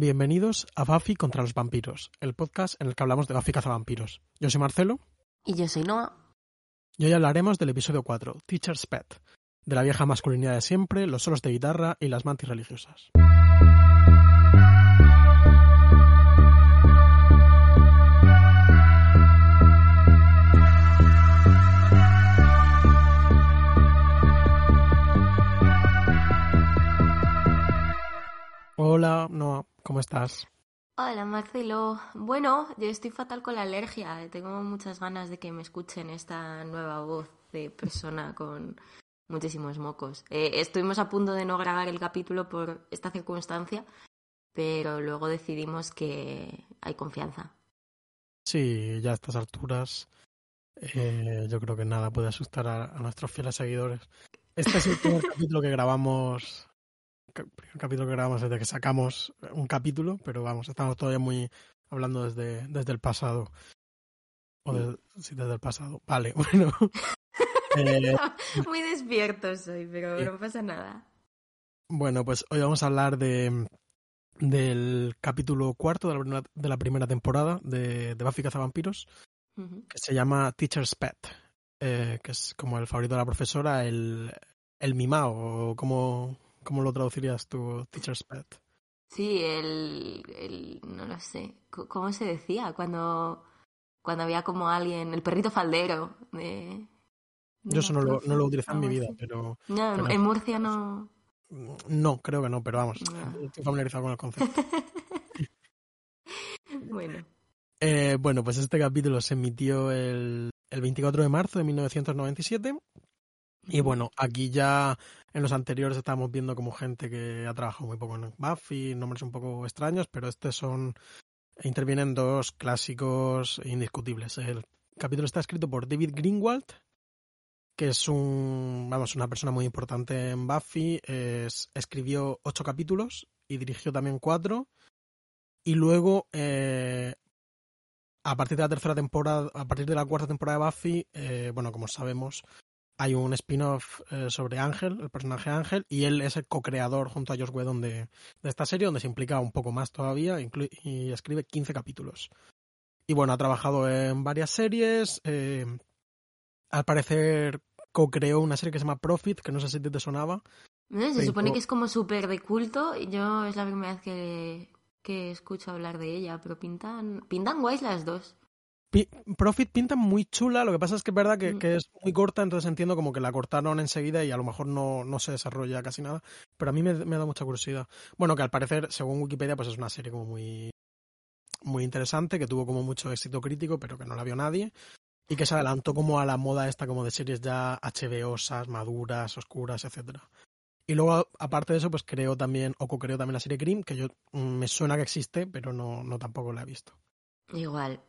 Bienvenidos a Buffy contra los vampiros, el podcast en el que hablamos de Buffy cazavampiros. Yo soy Marcelo. Y yo soy Noah. Y hoy hablaremos del episodio 4, Teacher's Pet, de la vieja masculinidad de siempre, los solos de guitarra y las mantis religiosas. Hola, Noah, ¿cómo estás? Hola Marcelo. Bueno, yo estoy fatal con la alergia. Tengo muchas ganas de que me escuchen esta nueva voz de persona con muchísimos mocos. Eh, estuvimos a punto de no grabar el capítulo por esta circunstancia, pero luego decidimos que hay confianza. Sí, ya a estas alturas eh, yo creo que nada puede asustar a, a nuestros fieles seguidores. Este es el primer capítulo que grabamos primer capítulo que grabamos desde que sacamos un capítulo, pero vamos, estamos todavía muy hablando desde, desde el pasado. O de, sí, desde el pasado. Vale, bueno. eh, muy despierto soy, pero eh, no pasa nada. Bueno, pues hoy vamos a hablar de del capítulo cuarto de la primera, de la primera temporada de, de Buffy Cazavampiros, uh -huh. que se llama Teacher's Pet, eh, que es como el favorito de la profesora, el, el mimao, o como, ¿Cómo lo traducirías tú, Teacher's Pet? Sí, el, el, no lo sé, ¿cómo se decía? Cuando, cuando había como alguien, el perrito faldero de... de Yo eso no lo, no lo utilicé en mi vida, pero... No, pero, en Murcia no... No, creo que no, pero vamos, no. estoy familiarizado con el concepto. bueno. Eh, bueno, pues este capítulo se emitió el, el 24 de marzo de 1997 y bueno, aquí ya en los anteriores estábamos viendo como gente que ha trabajado muy poco en Buffy, nombres un poco extraños, pero estos son. Intervienen dos clásicos indiscutibles. El capítulo está escrito por David Greenwald, que es un. Vamos, una persona muy importante en Buffy. Es, escribió ocho capítulos y dirigió también cuatro. Y luego. Eh, a partir de la tercera temporada, a partir de la cuarta temporada de Buffy, eh, bueno, como sabemos, hay un spin-off eh, sobre Ángel, el personaje Ángel, y él es el co-creador junto a Josh Whedon de, de, esta serie, donde se implica un poco más todavía y escribe 15 capítulos. Y bueno, ha trabajado en varias series. Eh, al parecer co-creó una serie que se llama Profit, que no sé si te sonaba. Se pero... supone que es como súper de culto. Yo es la primera vez que, que escucho hablar de ella, pero pintan, pintan guays las dos. Profit pinta muy chula, lo que pasa es que es verdad que, que, es muy corta, entonces entiendo como que la cortaron enseguida y a lo mejor no, no se desarrolla casi nada, pero a mí me, me, da mucha curiosidad. Bueno, que al parecer, según Wikipedia, pues es una serie como muy, muy interesante, que tuvo como mucho éxito crítico, pero que no la vio nadie, y que se adelantó como a la moda esta como de series ya HBOsas, maduras, oscuras, etcétera. Y luego, aparte de eso, pues creo también, o co-creo también la serie Grimm, que yo me suena que existe, pero no, no tampoco la he visto. Igual,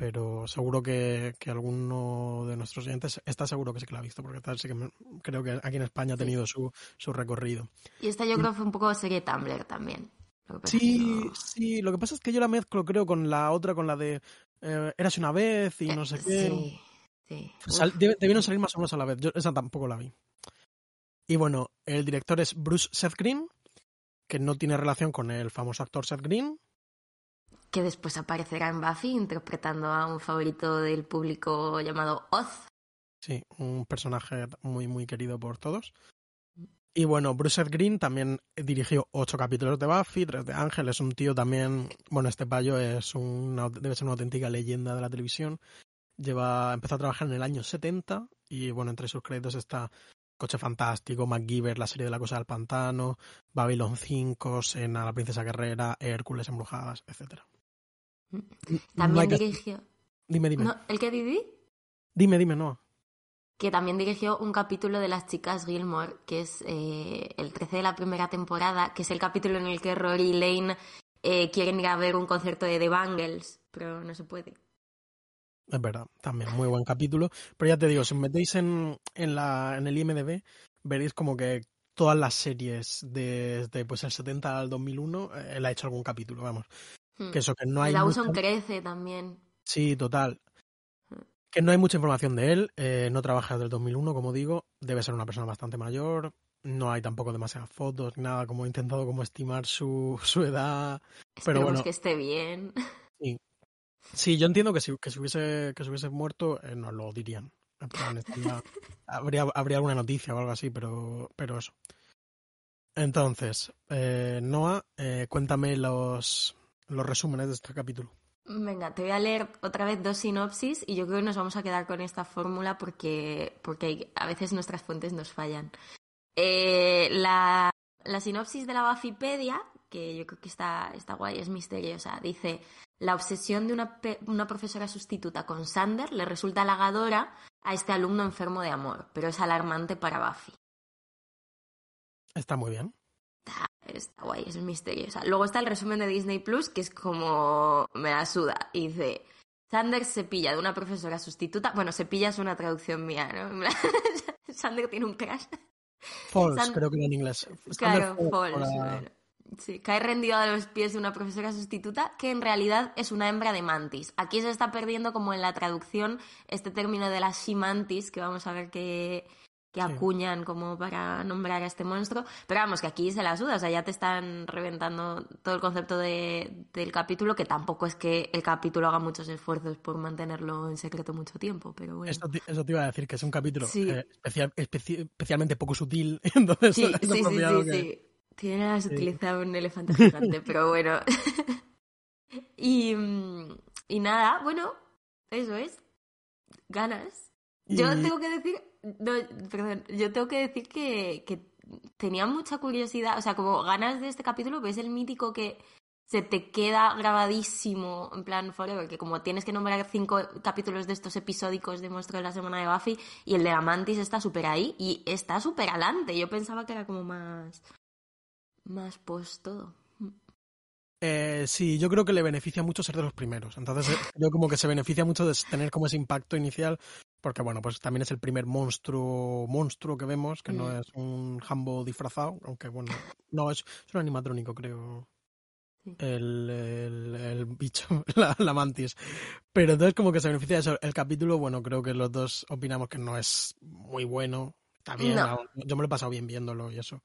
pero seguro que, que, alguno de nuestros oyentes está seguro que sí que la ha visto, porque tal sí que me, creo que aquí en España ha tenido su, su recorrido. Y esta yo creo que fue un poco serie Tumblr también. Sí, no... sí, lo que pasa es que yo la mezclo, creo, con la otra, con la de eh, Eras una vez y no sé qué. Sí, sí. Sal, debieron salir más o menos a la vez, yo esa tampoco la vi. Y bueno, el director es Bruce Seth Green, que no tiene relación con el famoso actor Seth Green, que después aparecerá en Buffy interpretando a un favorito del público llamado Oz. Sí, un personaje muy, muy querido por todos. Y bueno, Bruce Green también dirigió ocho capítulos de Buffy, tres de Ángel, es un tío también, bueno, este payo es una, debe ser una auténtica leyenda de la televisión. Lleva, empezó a trabajar en el año 70 y bueno, entre sus créditos está Coche Fantástico, MacGyver, la serie de la cosa del pantano, Babylon 5, Sena, La Princesa Guerrera, Hércules Embrujadas, etcétera. También dirigió. Dime, dime. ¿No? ¿El que viví? Dime, dime, no. Que también dirigió un capítulo de Las Chicas Gilmore, que es eh, el 13 de la primera temporada, que es el capítulo en el que Rory y Lane eh, quieren ir a ver un concierto de The Bangles, pero no se puede. Es verdad, también muy buen capítulo. Pero ya te digo, si os metéis en, en, la, en el IMDB, veréis como que todas las series desde pues, el 70 al 2001, eh, él ha hecho algún capítulo, vamos. Que eso, que no hay. Dawson mucha... crece también. Sí, total. Que no hay mucha información de él. Eh, no trabaja desde el 2001, como digo. Debe ser una persona bastante mayor. no hay tampoco demasiadas fotos, ni nada, como he intentado como estimar su, su edad. pero Esperemos bueno, que esté bien. sí. Sí, yo entiendo que si, que si hubiese, que si hubiese muerto, eh, nos lo dirían. Estaría- habría, habría alguna noticia o algo así, pero, pero eso. Entonces, eh, Noah, eh, cuéntame los, los resúmenes de este capítulo. Venga, te voy a leer otra vez dos sinopsis y yo creo que nos vamos a quedar con esta fórmula porque, porque a veces nuestras fuentes nos fallan. Eh, la, la sinopsis de la Buffypedia, que yo creo que está, está guay, es misteriosa, dice, la obsesión de una, pe- una profesora sustituta con Sander le resulta halagadora a este alumno enfermo de amor, pero es alarmante para Buffy. Está muy bien. Está guay, es misteriosa. Luego está el resumen de Disney Plus, que es como me la suda. Y dice, Sander se pilla de una profesora sustituta. Bueno, se pilla es una traducción mía, ¿no? Sander tiene un crash. False, creo que en inglés. Claro, false. para- bueno. Sí, cae rendido a los pies de una profesora sustituta que en realidad es una hembra de mantis. Aquí se está perdiendo como en la traducción este término de la she mantis, que vamos a ver que, que acuñan como para nombrar a este monstruo. Pero vamos, que aquí se la suda, o sea, ya te están reventando todo el concepto de- del capítulo, que tampoco es que el capítulo haga muchos esfuerzos por mantenerlo en secreto mucho tiempo, pero bueno. Eso, te- eso te iba a decir, que es un capítulo Sí. eh, especial- especi- especialmente poco sutil. Entonces, Sí, es sí, sí, apropiado sí, que- sí. Tiene la un elefante gigante, pero bueno. y, mm, y nada, bueno, eso es. Ganas. Yo tengo que decir, no, perdón, yo tengo que decir que, que tenía mucha curiosidad, o sea, como ganas de este capítulo, que es el mítico que se te queda grabadísimo en plan forever, que como tienes que nombrar cinco capítulos de estos episódicos de Monstruo de la Semana de Buffy y el de la Mantis está súper ahí y está súper adelante. Yo pensaba que era como más más post todo. Eh, sí, yo creo que le beneficia mucho ser de los primeros. Entonces, eh, creo como que se beneficia mucho de tener como ese impacto inicial, porque bueno, pues también es el primer monstruo monstruo que vemos, que no Mm. es un jambo disfrazado, aunque bueno, no, es, es un animatrónico, creo. El, el, el bicho, la, la mantis. Pero entonces como que se beneficia de eso. El capítulo, bueno, creo que los dos opinamos que no es muy bueno. Está bien, No. yo me lo he pasado bien viéndolo y eso.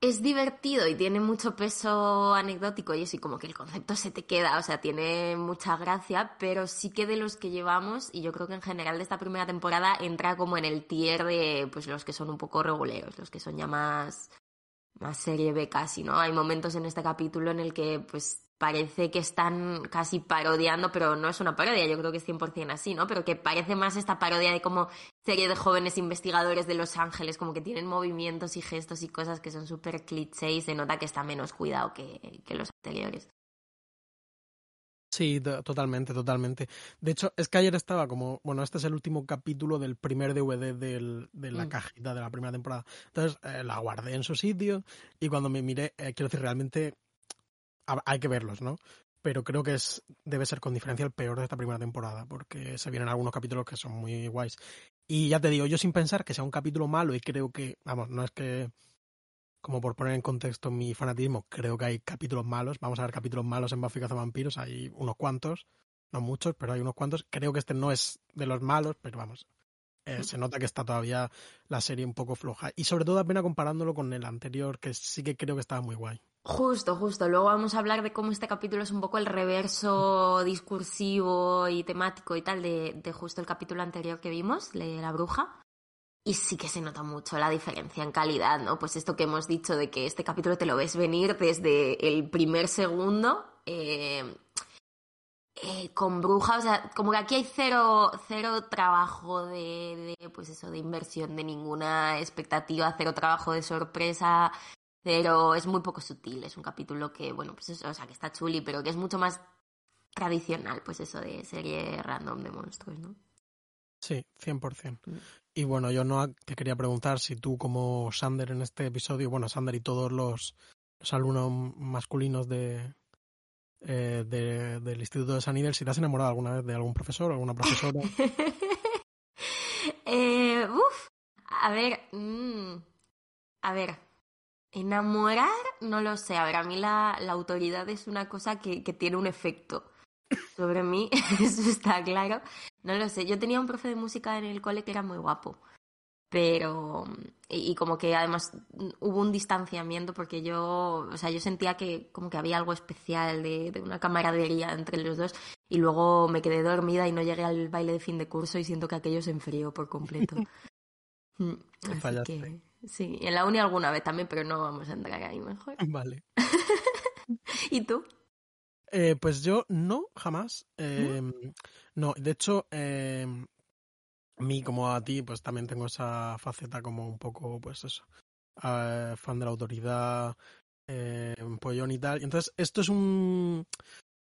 Es divertido y tiene mucho peso anecdótico y eso, y como que el concepto se te queda, o sea, tiene mucha gracia, pero sí que de los que llevamos, y yo creo que en general de esta primera temporada entra como en el tier de pues los que son un poco reguleros, los que son ya más, más serie B casi, ¿no? Hay momentos en este capítulo en el que pues parece que están casi parodiando, pero no es una parodia, yo creo que es 100% así, ¿no? Pero que parece más esta parodia de como serie de jóvenes investigadores de Los Ángeles, como que tienen movimientos y gestos y cosas que son súper cliché y se nota que está menos cuidado que, que los anteriores. Sí, to- totalmente, totalmente. De hecho, es que ayer estaba como, bueno, este es el último capítulo del primer DVD del, de la Mm. cajita de la primera temporada. Entonces, eh, la guardé en su sitio y cuando me miré, eh, quiero decir, realmente hay que verlos, ¿no? Pero creo que es debe ser con diferencia el peor de esta primera temporada, porque se vienen algunos capítulos que son muy guays. Y ya te digo, yo sin pensar que sea un capítulo malo, y creo que, vamos, no es que, como por poner en contexto mi fanatismo, creo que hay capítulos malos. Vamos a ver capítulos malos en Buffy Vampiros, hay unos cuantos, no muchos, pero hay unos cuantos. Creo que este no es de los malos, pero vamos, eh, se nota que está todavía la serie un poco floja. Y sobre todo apenas comparándolo con el anterior, que sí que creo que estaba muy guay. Justo, justo. Luego vamos a hablar de cómo este capítulo es un poco el reverso discursivo y temático y tal de, justo el capítulo anterior que vimos, de la bruja. Y sí que se nota mucho la diferencia en calidad, ¿no? Pues esto que hemos dicho de que este capítulo te lo ves venir desde el primer segundo. eh, eh, con bruja, o sea, como que aquí hay cero, cero trabajo de, de, pues eso, de inversión, de ninguna expectativa, cero trabajo de sorpresa, pero es muy poco sutil, es un capítulo que, bueno, pues eso, o sea, que está chuli, pero que es mucho más tradicional, pues eso de serie random de monstruos, ¿no? Sí, 100%. Mm. Y bueno, yo no te quería preguntar si tú como Sander en este episodio, bueno, Sander y todos los, los alumnos masculinos de, eh, de- del Instituto de San Idel, si te has enamorado alguna vez de algún profesor o alguna profesora. eh, uf, a ver, mm, a ver, enamorar, no lo sé, a ver, a mí la, la autoridad es una cosa que, que tiene un efecto sobre mí, eso está claro, no lo sé, yo tenía un profe de música en el cole que era muy guapo. pero y, como que además hubo un distanciamiento porque yo, o sea, yo sentía que como que había algo especial de, de, una camaradería entre los dos y luego me quedé dormida y no llegué al baile de fin de curso y siento que aquello se enfrió por completo. Mm, así que, sí, en la uni alguna vez también, pero no vamos a entrar ahí mejor. Vale. ¿Y tú? Eh, pues yo no, jamás. Eh, ¿No? de hecho, eh, a mí como a ti, pues también tengo esa faceta como un poco, pues eso, uh, fan de la autoridad, eh, pollón y tal. Entonces, esto es un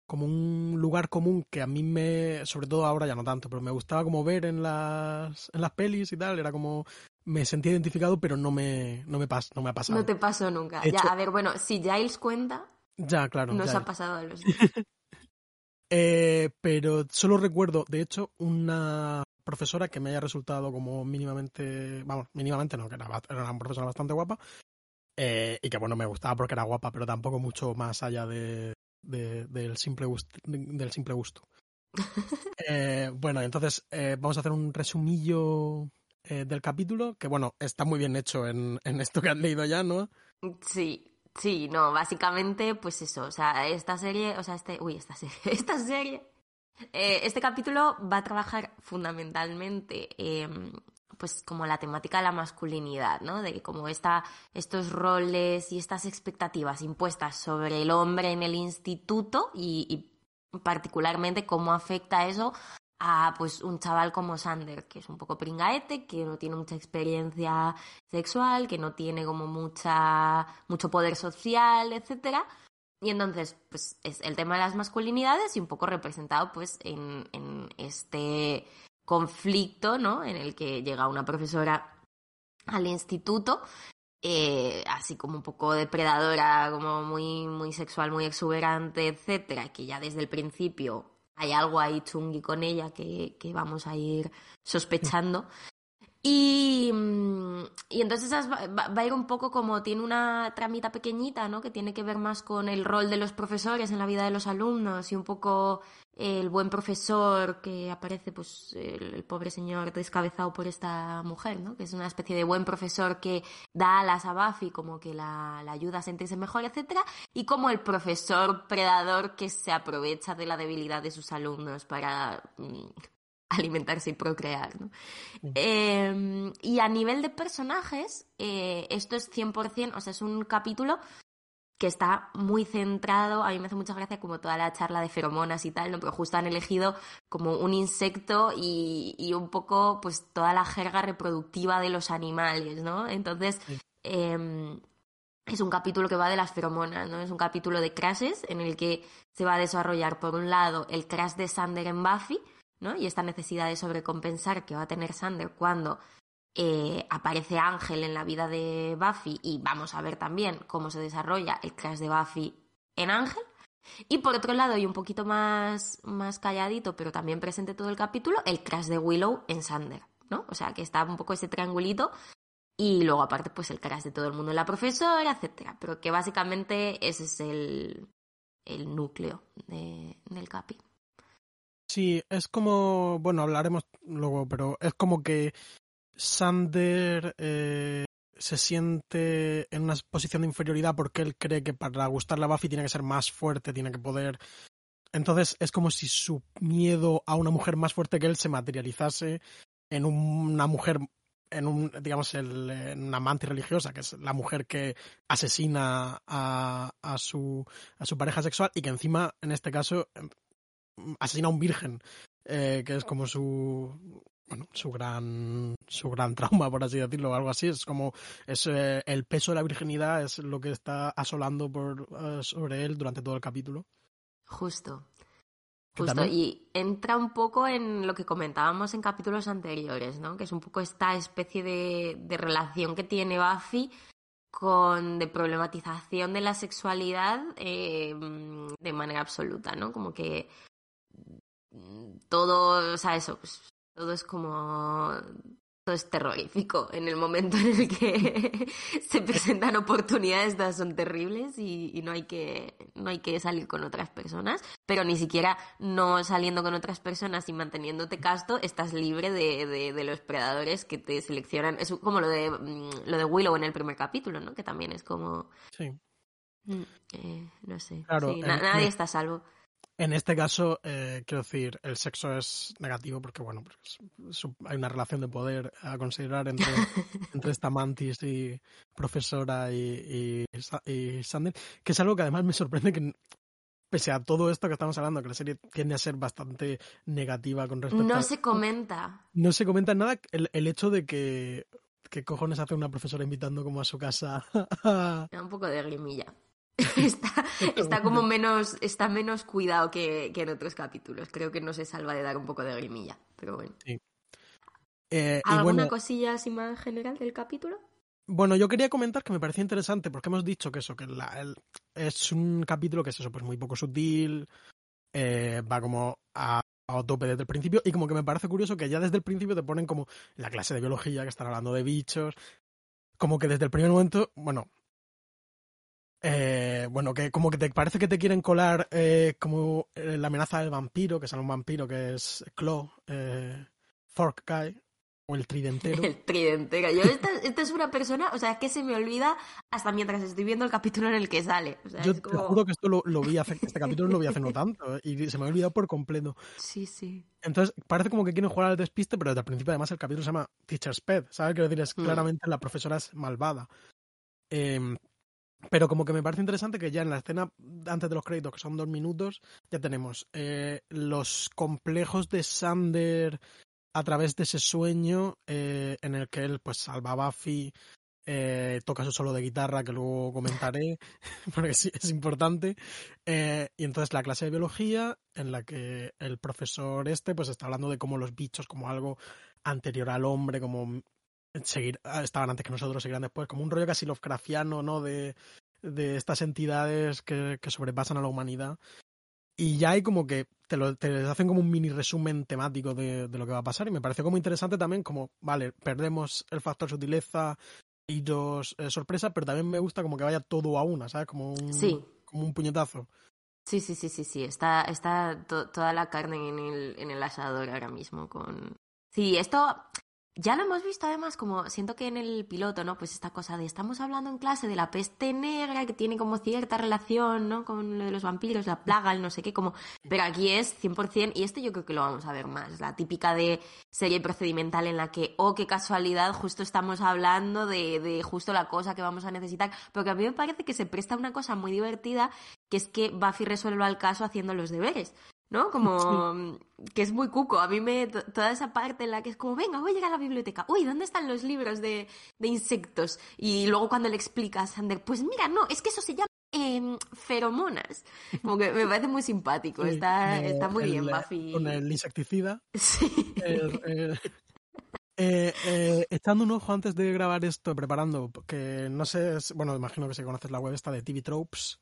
como un lugar común que a mí me, sobre todo ahora ya no tanto, pero me gustaba como ver en las, en las pelis y tal, era como me sentía identificado, pero no me, no me, pas, no me ha pasado. No te pasó nunca. ya, a ver, bueno, si Giles cuenta, ya, claro. Nos ha pasado a los eh, pero solo recuerdo, de hecho, una profesora que me haya resultado como mínimamente, vamos, mínimamente no, que era, era una profesora bastante guapa, eh, y que bueno, me gustaba porque era guapa, pero tampoco mucho más allá de, de del, simple gusto, del simple gusto. eh, bueno, entonces eh, vamos a hacer un resumillo eh, del capítulo, que bueno, está muy bien hecho en, en esto que has leído ya, ¿no? Sí, Sí, no, básicamente, pues eso, o sea, esta serie, o sea, este, uy, esta serie, esta serie eh, este capítulo va a trabajar fundamentalmente eh, pues como la temática de la masculinidad, ¿no? De como esta, estos roles y estas expectativas impuestas sobre el hombre en el instituto y, y particularmente cómo afecta eso a pues un chaval como Sander, que es un poco pringaete, que no tiene mucha experiencia sexual, que no tiene como mucha mucho poder social, etcétera, y entonces, pues es el tema de las masculinidades y un poco representado pues en, este conflicto, ¿no? En el que llega una profesora al instituto, eh, así como un poco depredadora, como muy, muy sexual, muy exuberante, etcétera, que ya desde el principio hay algo ahí chungui con ella que, que vamos a ir sospechando. Y, mm, y entonces va, va, a ir un poco como tiene una tramita pequeñita, ¿no? Que tiene que ver más con el rol de los profesores en la vida de los alumnos y un poco el buen profesor que aparece, pues, el, el pobre señor descabezado por esta mujer, ¿no? Que es una especie de buen profesor que da alas a Buffy, como que la, la ayuda a sentirse mejor, etcétera, y como el profesor predador que se aprovecha de la debilidad de sus alumnos para mm, alimentarse y procrear. ¿no? Eh, y a nivel de personajes, eh, esto es 100%, o sea, es un capítulo que está muy centrado, a mí me hace mucha gracia como toda la charla de feromonas y tal, ¿no? Pero justo han elegido como un insecto y, y un poco pues toda la jerga reproductiva de los animales, ¿no? Entonces, eh, es un capítulo que va de las feromonas, ¿no? Es un capítulo de crashes en el que se va a desarrollar, por un lado, el crash de Sander en Buffy, ¿no? Y esta necesidad de sobrecompensar que va a tener Sander cuando eh, aparece Ángel en la vida de Buffy y vamos a ver también cómo se desarrolla el crash de Buffy en Ángel. Y por otro lado, y un poquito más, más calladito, pero también presente todo el capítulo, el crash de Willow en Sander, ¿no? O sea, que está un poco ese triangulito y luego aparte pues el crash de todo el mundo en la profesora, etcétera. Pero que básicamente ese es el, el núcleo de, del capi. Sí, es como, bueno, hablaremos luego, pero es como que Sander eh, se siente en una posición de inferioridad porque él cree que para gustarle a Buffy tiene que ser más fuerte, tiene que poder... Entonces es como si su miedo a una mujer más fuerte que él se materializase en una mujer, en un, digamos, el, en una amante religiosa, que es la mujer que asesina a, su, pareja sexual y que encima, en este caso, asesina a un virgen, eh, que es como su bueno, su gran su gran trauma, por así decirlo, o algo así. Es como es eh, el peso de la virginidad es lo que está asolando por uh, sobre él durante todo el capítulo. Justo. Justo, y entra un poco en lo que comentábamos en capítulos anteriores, ¿no? Que es un poco esta especie de, de relación que tiene Buffy con de problematización de la sexualidad eh, de manera absoluta, ¿no? Como que todo, o sea, eso, pues, todo es como es terrorífico. En el momento en el que se presentan oportunidades, estas son terribles y, no, hay que, no hay que salir con otras personas. Pero ni siquiera no saliendo con otras personas y manteniéndote casto, estás libre de, de, los predadores que te seleccionan. Es como lo de, mm, lo de Willow en el primer capítulo, ¿no? Que también es como... Sí. Mm, eh, no sé. Claro, nadie está a salvo. En este caso, eh, quiero decir, el sexo es negativo porque, bueno, hay una relación de poder a considerar entre, entre esta mantis y profesora y, y, Sander, que es algo que además me sorprende que, pese a todo esto que estamos hablando, que la serie tiende a ser bastante negativa con respecto No se comenta. No se comenta nada el, el hecho de que ¿Qué cojones hace una profesora invitando como a su casa? un poco de grimilla. está, está como menos, está menos cuidado que, en otros capítulos. Creo que no se salva de dar un poco de grimilla, pero bueno. Eh, ¿Alguna cosilla así más general del capítulo? Bueno, yo quería comentar que me parecía interesante porque hemos dicho que eso, que es un capítulo que es eso, pues muy poco sutil, eh, va como a, a, tope desde el principio y como que me parece curioso que ya desde el principio te ponen como la clase de biología que están hablando de bichos, como que desde el primer momento, bueno, eh, bueno, que como que te parece que te quieren colar eh, como eh, la amenaza del vampiro, que es un vampiro que es Claw, eh, Fork Guy, o el tridentero. El tridentero. Yo, esta, es una persona, o sea, que se me olvida hasta mientras estoy viendo el capítulo en el que sale. Yo te juro que esto lo, lo, vi hace, este capítulo lo vi hace no tanto, y se me ha olvidado por completo. Sí, sí. Entonces, parece como que quieren jugar al despiste, pero desde el principio además el capítulo se llama Teacher's Pet, ¿sabes? Quiero decir, es mm. claramente la profesora es malvada. Eh, pero como que me parece interesante que ya en la escena antes de los créditos, que son dos minutos, ya tenemos eh, los complejos de Sander a través de ese sueño eh, en el que él pues salva a Buffy, eh, toca su solo de guitarra que luego comentaré porque sí es importante y entonces la clase de biología en la que el profesor este pues está hablando de cómo los bichos como algo anterior al hombre como seguir, ah, estaban antes que nosotros, seguirán después, como un rollo casi Lovecraftiano, ¿no? De, de estas entidades que, que, sobrepasan a la humanidad. Y ya hay como que te, lo, te hacen como un mini resumen temático de, de, lo que va a pasar. Y me parece como interesante también, como, vale, perdemos el factor sutileza y dos eh, sorpresas, pero también me gusta como que vaya todo a una, ¿sabes? Como un, como un puñetazo. Sí, sí, sí, sí, sí. Está, está toda la carne en el, en el asador ahora mismo con. Sí, esto ya lo hemos visto además, como siento que en el piloto, ¿no? Pues esta cosa de estamos hablando en clase de la peste negra que tiene como cierta relación, ¿no? Con lo de los vampiros, la plaga, el no sé qué, como... Pero aquí es 100%, y esto yo creo que lo vamos a ver más, la típica de serie procedimental en la que, oh, qué casualidad, justo estamos hablando de, de justo la cosa que vamos a necesitar, porque a mí me parece que se presta una cosa muy divertida, que es que Buffy resuelva el caso haciendo los deberes. ¿No? Como que es muy cuco. A mí me toda esa parte en la que es como, venga, voy a llegar a la biblioteca. Uy, ¿dónde están los libros de, de insectos? Y luego cuando le explica a Sander, pues mira, no, es que eso se llama eh, feromonas. Como que me parece muy simpático. está, está muy bien, Buffy. Con el insecticida. Sí. Eh, eh, echando un ojo antes de grabar esto, preparando, que no sé, bueno, imagino que si conoces la web esta de TV Tropes,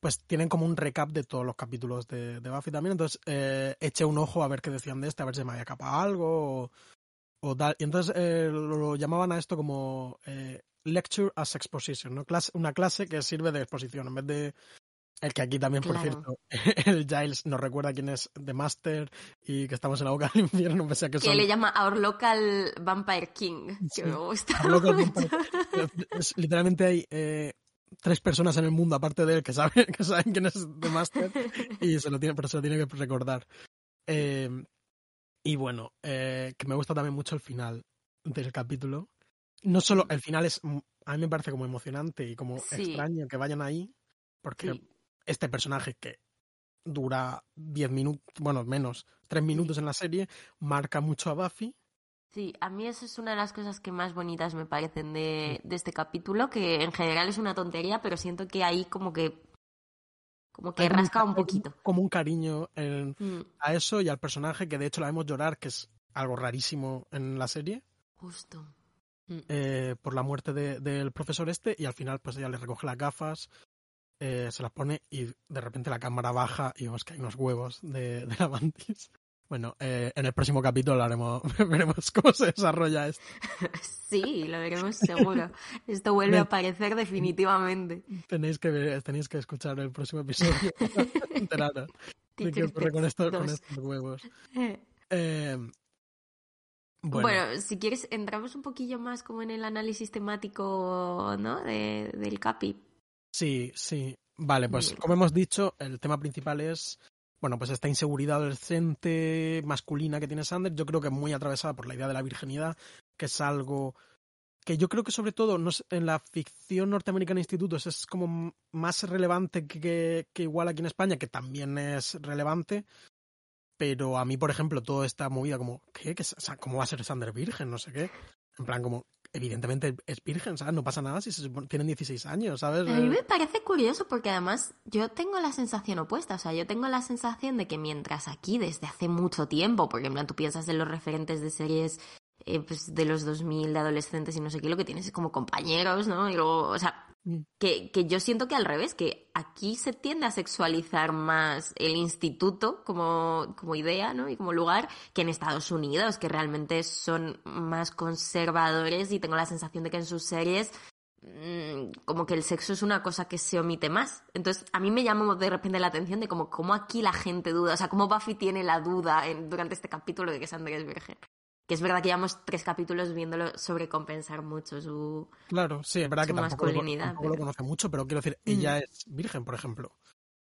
pues tienen como un recap de todos los capítulos de, de Buffy también. Entonces eh, eché un ojo a ver qué decían de este, a ver si me había capado algo o, tal. Y entonces eh, lo, llamaban a esto como eh, Lecture as Exposition, ¿no? Clase, una clase que sirve de exposición en vez de el que aquí también, por cierto, el Giles nos recuerda quién es The Master y que estamos en la boca del infierno, pese a que, que le llama Our Local Vampire King, que me gusta. Vampire. literalmente hay eh, tres personas en el mundo aparte de él que saben, que saben quién es The Master y se lo tiene, pero se lo tiene que recordar. Eh, y bueno, eh, que me gusta también mucho el final del capítulo. No solo el final es, a mí me parece como emocionante y como extraño que vayan ahí, porque este personaje que dura diez minutos, bueno, menos, tres minutos en la serie, marca mucho a Buffy Sí, a mí eso es una de las cosas que más bonitas me parecen de, de este capítulo, que en general es una tontería, pero siento que ahí como que como que rasca un, poquito. Como un cariño mm. a eso y al personaje, que de hecho la vemos llorar, que es algo rarísimo en la serie. Justo. Mm. Eh, por la muerte del profesor este, y al final pues ella le recoge las gafas, eh, se las pone y de repente la cámara baja y vemos que hay unos huevos de, de la mantis. Bueno, eh, en el próximo capítulo haremos, veremos cómo se desarrolla esto. Sí, lo veremos seguro. Esto vuelve a aparecer definitivamente. Tenéis que ver, tenéis que escuchar el próximo episodio de qué ocurre con, esto, con estos huevos. Eh, bueno. bueno. si quieres, entramos un poquillo más como en el análisis temático, ¿no? De, del CAPI. Sí, sí. Vale, pues como hemos dicho, el tema principal es bueno, pues esta inseguridad adolescente masculina que tiene Sanders, yo creo que es muy atravesada por la idea de la virginidad, que es algo que yo creo que sobre todo en la ficción norteamericana institutos es como más relevante que, que, igual aquí en España, que también es relevante, pero a mí, por ejemplo, toda esta movida como, ¿qué? ¿Qué ¿Cómo va a ser Sanders virgen? No sé qué. En plan, como, evidentemente es virgen, ¿sabes? No pasa nada si se tienen 16 años, ¿sabes? A mí me parece curioso porque además yo tengo la sensación opuesta, o sea, yo tengo la sensación de que mientras aquí desde hace mucho tiempo, porque en plan tú piensas en los referentes de series eh, pues de los 2000 de adolescentes y no sé qué, lo que tienes es como compañeros, ¿no? Y luego, o sea, Mm. Que, que, yo siento que al revés, que aquí se tiende a sexualizar más el instituto como, como idea, ¿no? Y como lugar, que en Estados Unidos, que realmente son más conservadores y tengo la sensación de que en sus series mm, como que el sexo es una cosa que se omite más. Entonces, a mí me llamó de repente la atención de como cómo aquí la gente duda, o sea, cómo Buffy tiene la duda en, durante este capítulo de que Sandra es virgen que es verdad que llevamos tres capítulos viéndolo sobrecompensar mucho su Claro, sí, es verdad que tampoco, lo, tampoco lo conoce mucho, pero quiero decir, ella mm. es virgen, por ejemplo.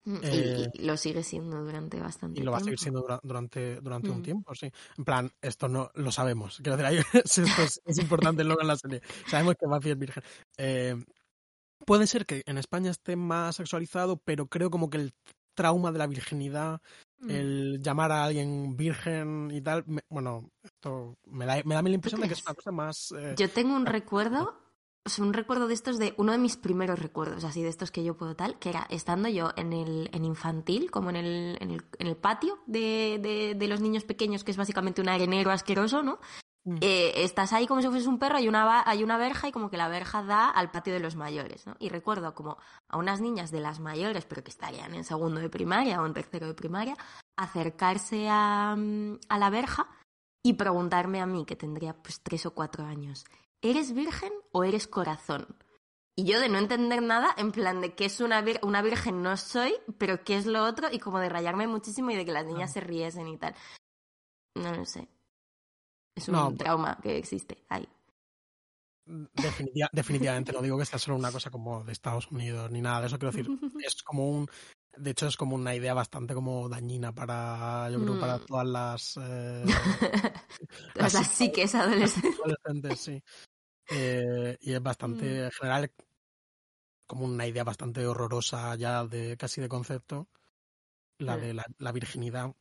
Mm, eh, y, lo sigue siendo durante bastante tiempo. Y lo va a seguir siendo durante, durante un mm. tiempo, sí. En plan, esto no lo sabemos. Quiero decir, esto es, importante luego en la serie. Sabemos que Buffy es virgen. Eh, puede ser que en España esté más sexualizado, pero creo como que el trauma de la virginidad Mm. el llamar a alguien virgen y tal, bueno, esto me da, me da la impresión de que es una cosa más... Eh, yo tengo un recuerdo, o un recuerdo de estos de uno de mis primeros recuerdos, así de estos que yo puedo tal, que era estando yo en el en infantil, como en el, en el, en el patio de, de, de, los niños pequeños, que es básicamente un arenero asqueroso, ¿no? Mm. Eh, estás ahí como si fueses un perro, hay una, hay una verja y como que la verja da al patio de los mayores, ¿no? Y recuerdo como a unas niñas de las mayores, pero que estarían en segundo de primaria o en tercero de primaria, acercarse a, mm, a la verja y preguntarme a mí, que tendría pues tres o cuatro años, ¿eres virgen o eres corazón? Y yo de no entender nada, en plan de que es una, una virgen no soy, pero qué es lo otro, y como de rayarme muchísimo y de que las niñas se riesen y tal. No lo sé. Es un trauma que existe ahí. definitivamente, no digo que sea solo una cosa como de Estados Unidos ni nada de eso, quiero decir, es como un, de hecho es como una idea bastante como dañina para, yo creo, para mm. todas las... Eh, todas las psiques adolescentes. adolescentes sí. Eh, y es bastante, mm. en general, como una idea bastante horrorosa ya de casi de concepto, la de la, virginidad.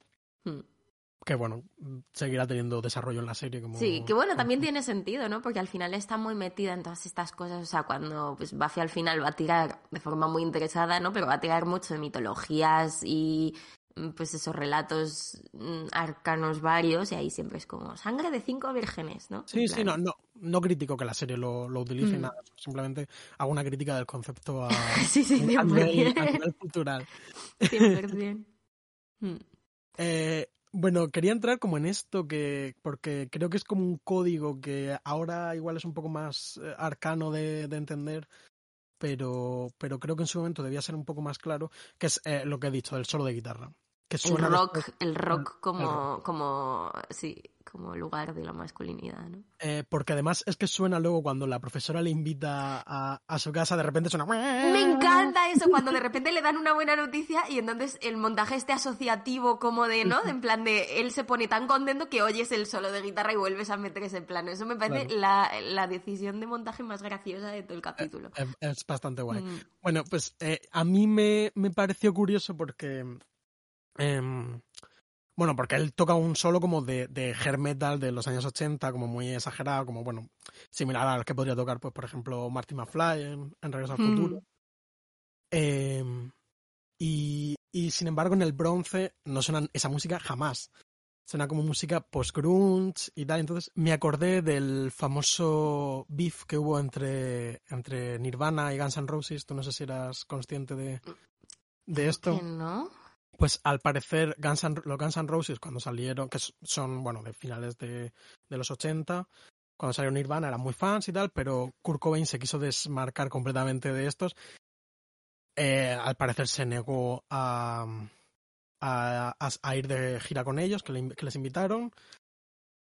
Que bueno, seguirá teniendo desarrollo en la serie. Como... Sí, que bueno, también tiene sentido, ¿no? Porque al final está muy metida en todas estas cosas. O sea, cuando pues, Buffy al final va a tirar de forma muy interesada, ¿no? Pero va a tirar mucho de mitologías y mm, pues esos relatos mm, arcanos varios y ahí siempre es como sangre de cinco vírgenes, ¿no? Sí, sí, no, no, no critico que la serie lo, lo utilice, mm. nada, simplemente hago una crítica del concepto a, sí, sí, a, nivel, a nivel, cultural. 100%. eh, bueno, quería entrar como en esto, que porque creo que es como un código que ahora igual es un poco más eh, arcano de, entender, pero, pero creo que en su momento debía ser un poco más claro, que es eh, lo que he dicho, el solo de guitarra. Que el rock, el rock como, como, sí, como lugar de la masculinidad, ¿no? Eh, porque además es que suena luego cuando la profesora le invita a, a, su casa, de repente suena... Me encanta eso, cuando de repente le dan una buena noticia y entonces el montaje este asociativo como de, ¿no? en plan de, él se pone tan contento que oyes el solo de guitarra y vuelves a meter ese plano. Eso me parece la, la, decisión de montaje más graciosa de todo el capítulo. Es, es bastante guay. Mm. Bueno, pues eh, a mí me, me pareció curioso porque... Eh, bueno, porque él toca un solo como de, de hair metal de los años 80, como muy exagerado, como bueno, similar al que podría tocar, pues, por ejemplo, Marty McFly en, Regreso al Futuro. Em, y, y, sin embargo, en el bronce no suena esa música jamás. Suena como música post-grunge y tal. Entonces me acordé del famoso beef que hubo entre, entre Nirvana y Guns N' Roses. Tú no sé si eras consciente de, de esto. ¿No? Pues al parecer los Guns N' Roses cuando salieron, que son, bueno, de finales de, de los 80, cuando salieron Nirvana eran muy fans y tal, pero Kurt Cobain se quiso desmarcar completamente de estos. Eh, al parecer se negó a, a, a, ir de gira con ellos, que, le, que les invitaron.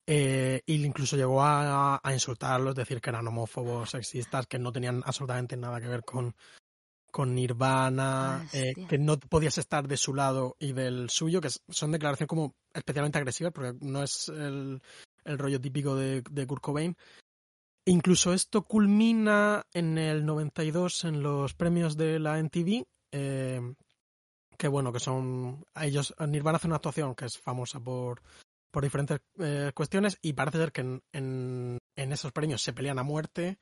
Eh, y incluso llegó a, a, insultarlos, decir que eran homófobos, sexistas, que no tenían absolutamente nada que ver con, con Nirvana, eh, que no podías estar de su lado y del suyo, que son declaraciones como especialmente agresivas, porque no es el, el rollo típico de, de Kurt Cobain. Incluso esto culmina en el 92 en los premios de la MTV, eh, que bueno, que son ellos Nirvana hace una actuación que es famosa por por diferentes eh, cuestiones y parece ser que en, en, en, esos premios se pelean a muerte.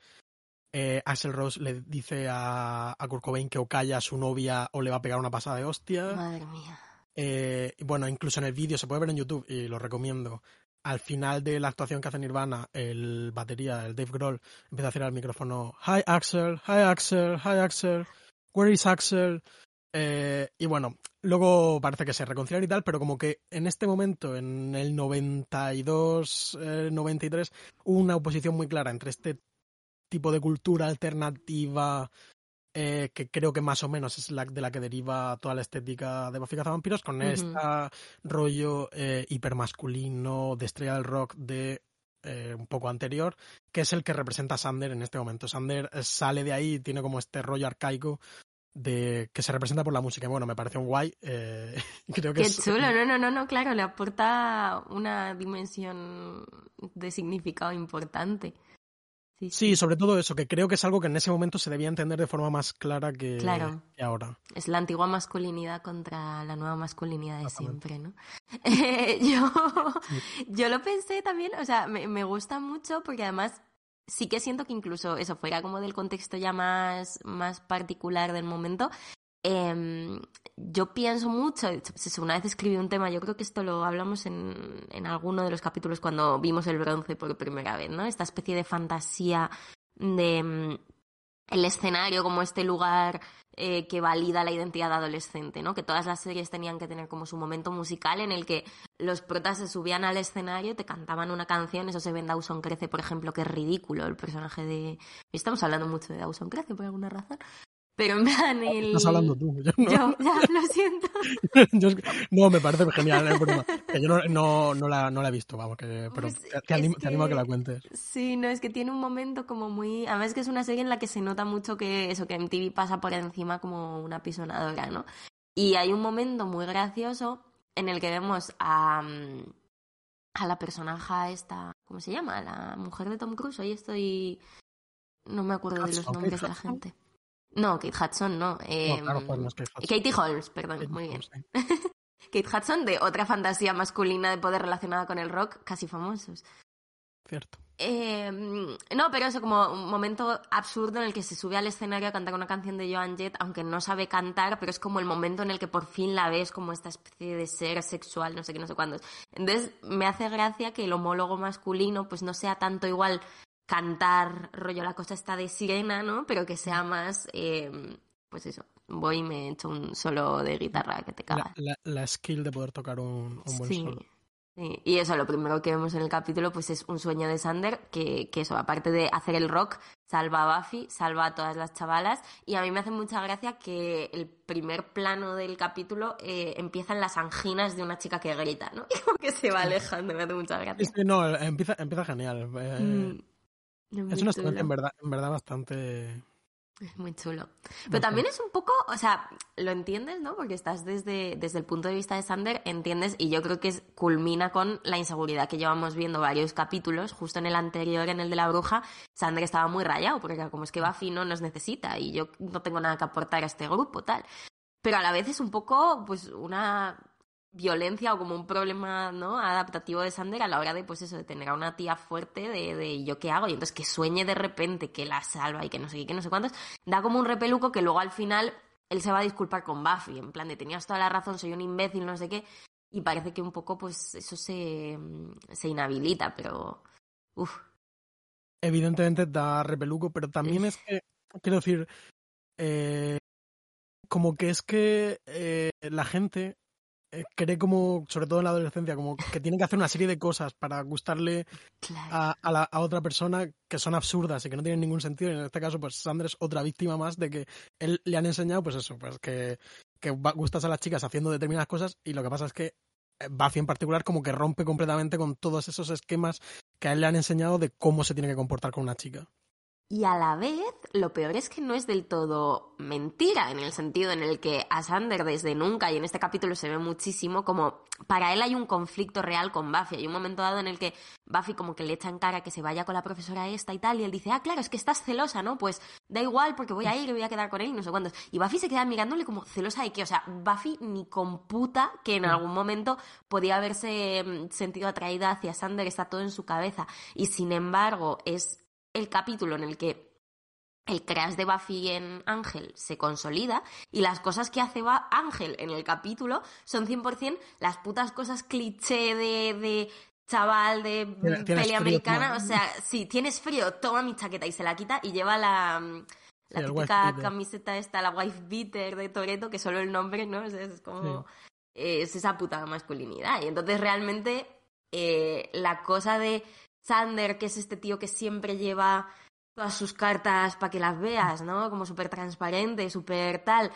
Eh, Axel Rose le dice a, a Kurt Cobain que o calla a su novia o le va a pegar una pasada de hostia. Madre mía. Eh, bueno, incluso en el vídeo se puede ver en YouTube y lo recomiendo. Al final de la actuación que hace Nirvana, el batería, el Dave Grohl, empieza a hacer al micrófono Hi Axel, hi Axel, hi Axel, where is Axel? Eh, y bueno, luego parece que se reconcilian y tal, pero como que en este momento, en el 92, eh, 93, hubo una oposición muy clara entre este tipo de cultura alternativa eh, que creo que más o menos es la de la que deriva toda la estética de Buffy Vampiros, con uh -huh. este rollo eh, hipermasculino de estrella del rock de eh, un poco anterior, que es el que representa a Sander en este momento. Sander sale de ahí y tiene como este rollo arcaico de que se representa por la música. Bueno, me parece un guay. Eh, creo que Qué es, chulo, no, no, no, no, claro, le aporta una dimensión de significado importante. Sí, sí. sí, sobre todo eso, que creo que es algo que en ese momento se debía entender de forma más clara que, claro. que ahora. Es la antigua masculinidad contra la nueva masculinidad de siempre, ¿no? Eh, yo, sí. yo lo pensé también, o sea, me, me gusta mucho porque además sí que siento que incluso eso fuera como del contexto ya más, más particular del momento. Eh, yo pienso mucho, una vez escribí un tema, yo creo que esto lo hablamos en, en alguno de los capítulos cuando vimos el bronce por primera vez, ¿no? Esta especie de fantasía de mm, el escenario como este lugar eh, que valida la identidad adolescente, ¿no? Que todas las series tenían que tener como su momento musical en el que los protas se subían al escenario, te cantaban una canción, eso se ve en Dawson Crece, por ejemplo, que es ridículo el personaje de... Estamos hablando mucho de Dawson Crece por alguna razón. Pero en plan el... Estás hablando tú. Yo, no. yo ya, lo siento. yo, no, me parece genial, es broma. Que yo no, no, no, la, no la he visto, vamos, que, pero pues te, animo, que, te, animo, a que la cuentes. Sí, no, es que tiene un momento como muy... Además que es una serie en la que se nota mucho que eso, que MTV pasa por encima como una pisonadora, ¿no? Y hay un momento muy gracioso en el que vemos a... a la personaje esta... ¿Cómo se llama? La mujer de Tom Cruise. Hoy estoy... No me acuerdo de los nombres de la gente. No, Kate Hudson no. Eh, no claro, pues no es Kate Hudson. Katie Holmes, perdón, Kate muy bien. Sí. Kate Hudson de otra fantasía masculina de poder relacionada con el rock, casi famosos. Cierto. Eh, no, pero eso como un momento absurdo en el que se sube al escenario a cantar una canción de Joan Jett, aunque no sabe cantar, pero es como el momento en el que por fin la ves como esta especie de ser sexual, no sé qué, no sé cuándo. Entonces me hace gracia que el homólogo masculino pues no sea tanto igual cantar, rollo, la cosa está de sirena, ¿no? Pero que sea más, eh, pues eso, voy y me echo un solo de guitarra que te cagas. La, la, la, skill de poder tocar un, un buen sí. solo. Sí. Y eso, lo primero que vemos en el capítulo, pues es un sueño de Sander, que, que eso, aparte de hacer el rock, salva a Buffy, salva a todas las chavalas, y a mí me hace mucha gracia que el primer plano del capítulo eh, empiezan las anginas de una chica que grita, ¿no? Y como que se va alejando, me hace mucha gracia. Sí, no, empieza, empieza genial. Eh, mm. Es, es una en verdad, en verdad bastante. Es muy chulo. Pero también es un poco, o sea, lo entiendes, ¿no? Porque estás desde, desde el punto de vista de Sander, entiendes, y yo creo que es, culmina con la inseguridad que llevamos viendo varios capítulos. Justo en el anterior, en el de la bruja, Sander estaba muy rayado, porque como es que Buffy no nos necesita y yo no tengo nada que aportar a este grupo, tal. Pero a la vez es un poco, pues, una violencia o como un problema no adaptativo de Sander a la hora de pues eso de tener a una tía fuerte de, de yo qué hago y entonces que sueñe de repente que la salva y que no sé qué que no sé cuántos da como un repeluco que luego al final él se va a disculpar con Buffy en plan de tenías toda la razón soy un imbécil no sé qué y parece que un poco pues eso se se inhabilita pero uff evidentemente da repeluco pero también es que quiero decir eh, como que es que eh, la gente cree como, sobre todo en la adolescencia, como que tiene que hacer una serie de cosas para gustarle a, a, la, a, otra persona que son absurdas y que no tienen ningún sentido. Y en este caso, pues Sander es otra víctima más de que él le han enseñado, pues eso, pues que, que gustas a las chicas haciendo determinadas cosas y lo que pasa es que eh, Buffy en particular como que rompe completamente con todos esos esquemas que a él le han enseñado de cómo se tiene que comportar con una chica. Y a la vez, lo peor es que no es del todo mentira, en el sentido en el que a Sander desde nunca, y en este capítulo se ve muchísimo, como para él hay un conflicto real con Buffy. Hay un momento dado en el que Buffy como que le echa en cara que se vaya con la profesora esta y tal, y él dice, ah, claro, es que estás celosa, ¿no? Pues da igual porque voy a ir y voy a quedar con él y no sé cuántos. Y Buffy se queda mirándole como celosa de que, o sea, Buffy ni computa que en algún momento podía haberse mm, sentido atraída hacia Sander, está todo en su cabeza. Y sin embargo, es el capítulo en el que el crash de Buffy en Ángel se consolida y las cosas que hace Ángel en el capítulo son 100% las putas cosas cliché de, de chaval de peli americana. O sea, si tienes frío, toma mi chaqueta y se la quita y lleva la, la típica camiseta esta, la wife beater de Toreto, que solo el nombre, ¿no? Es, como... Es esa puta masculinidad. Y entonces realmente eh, la cosa de Sander, que es este tío que siempre lleva todas sus cartas para que las veas, ¿no? Como súper transparente, súper tal.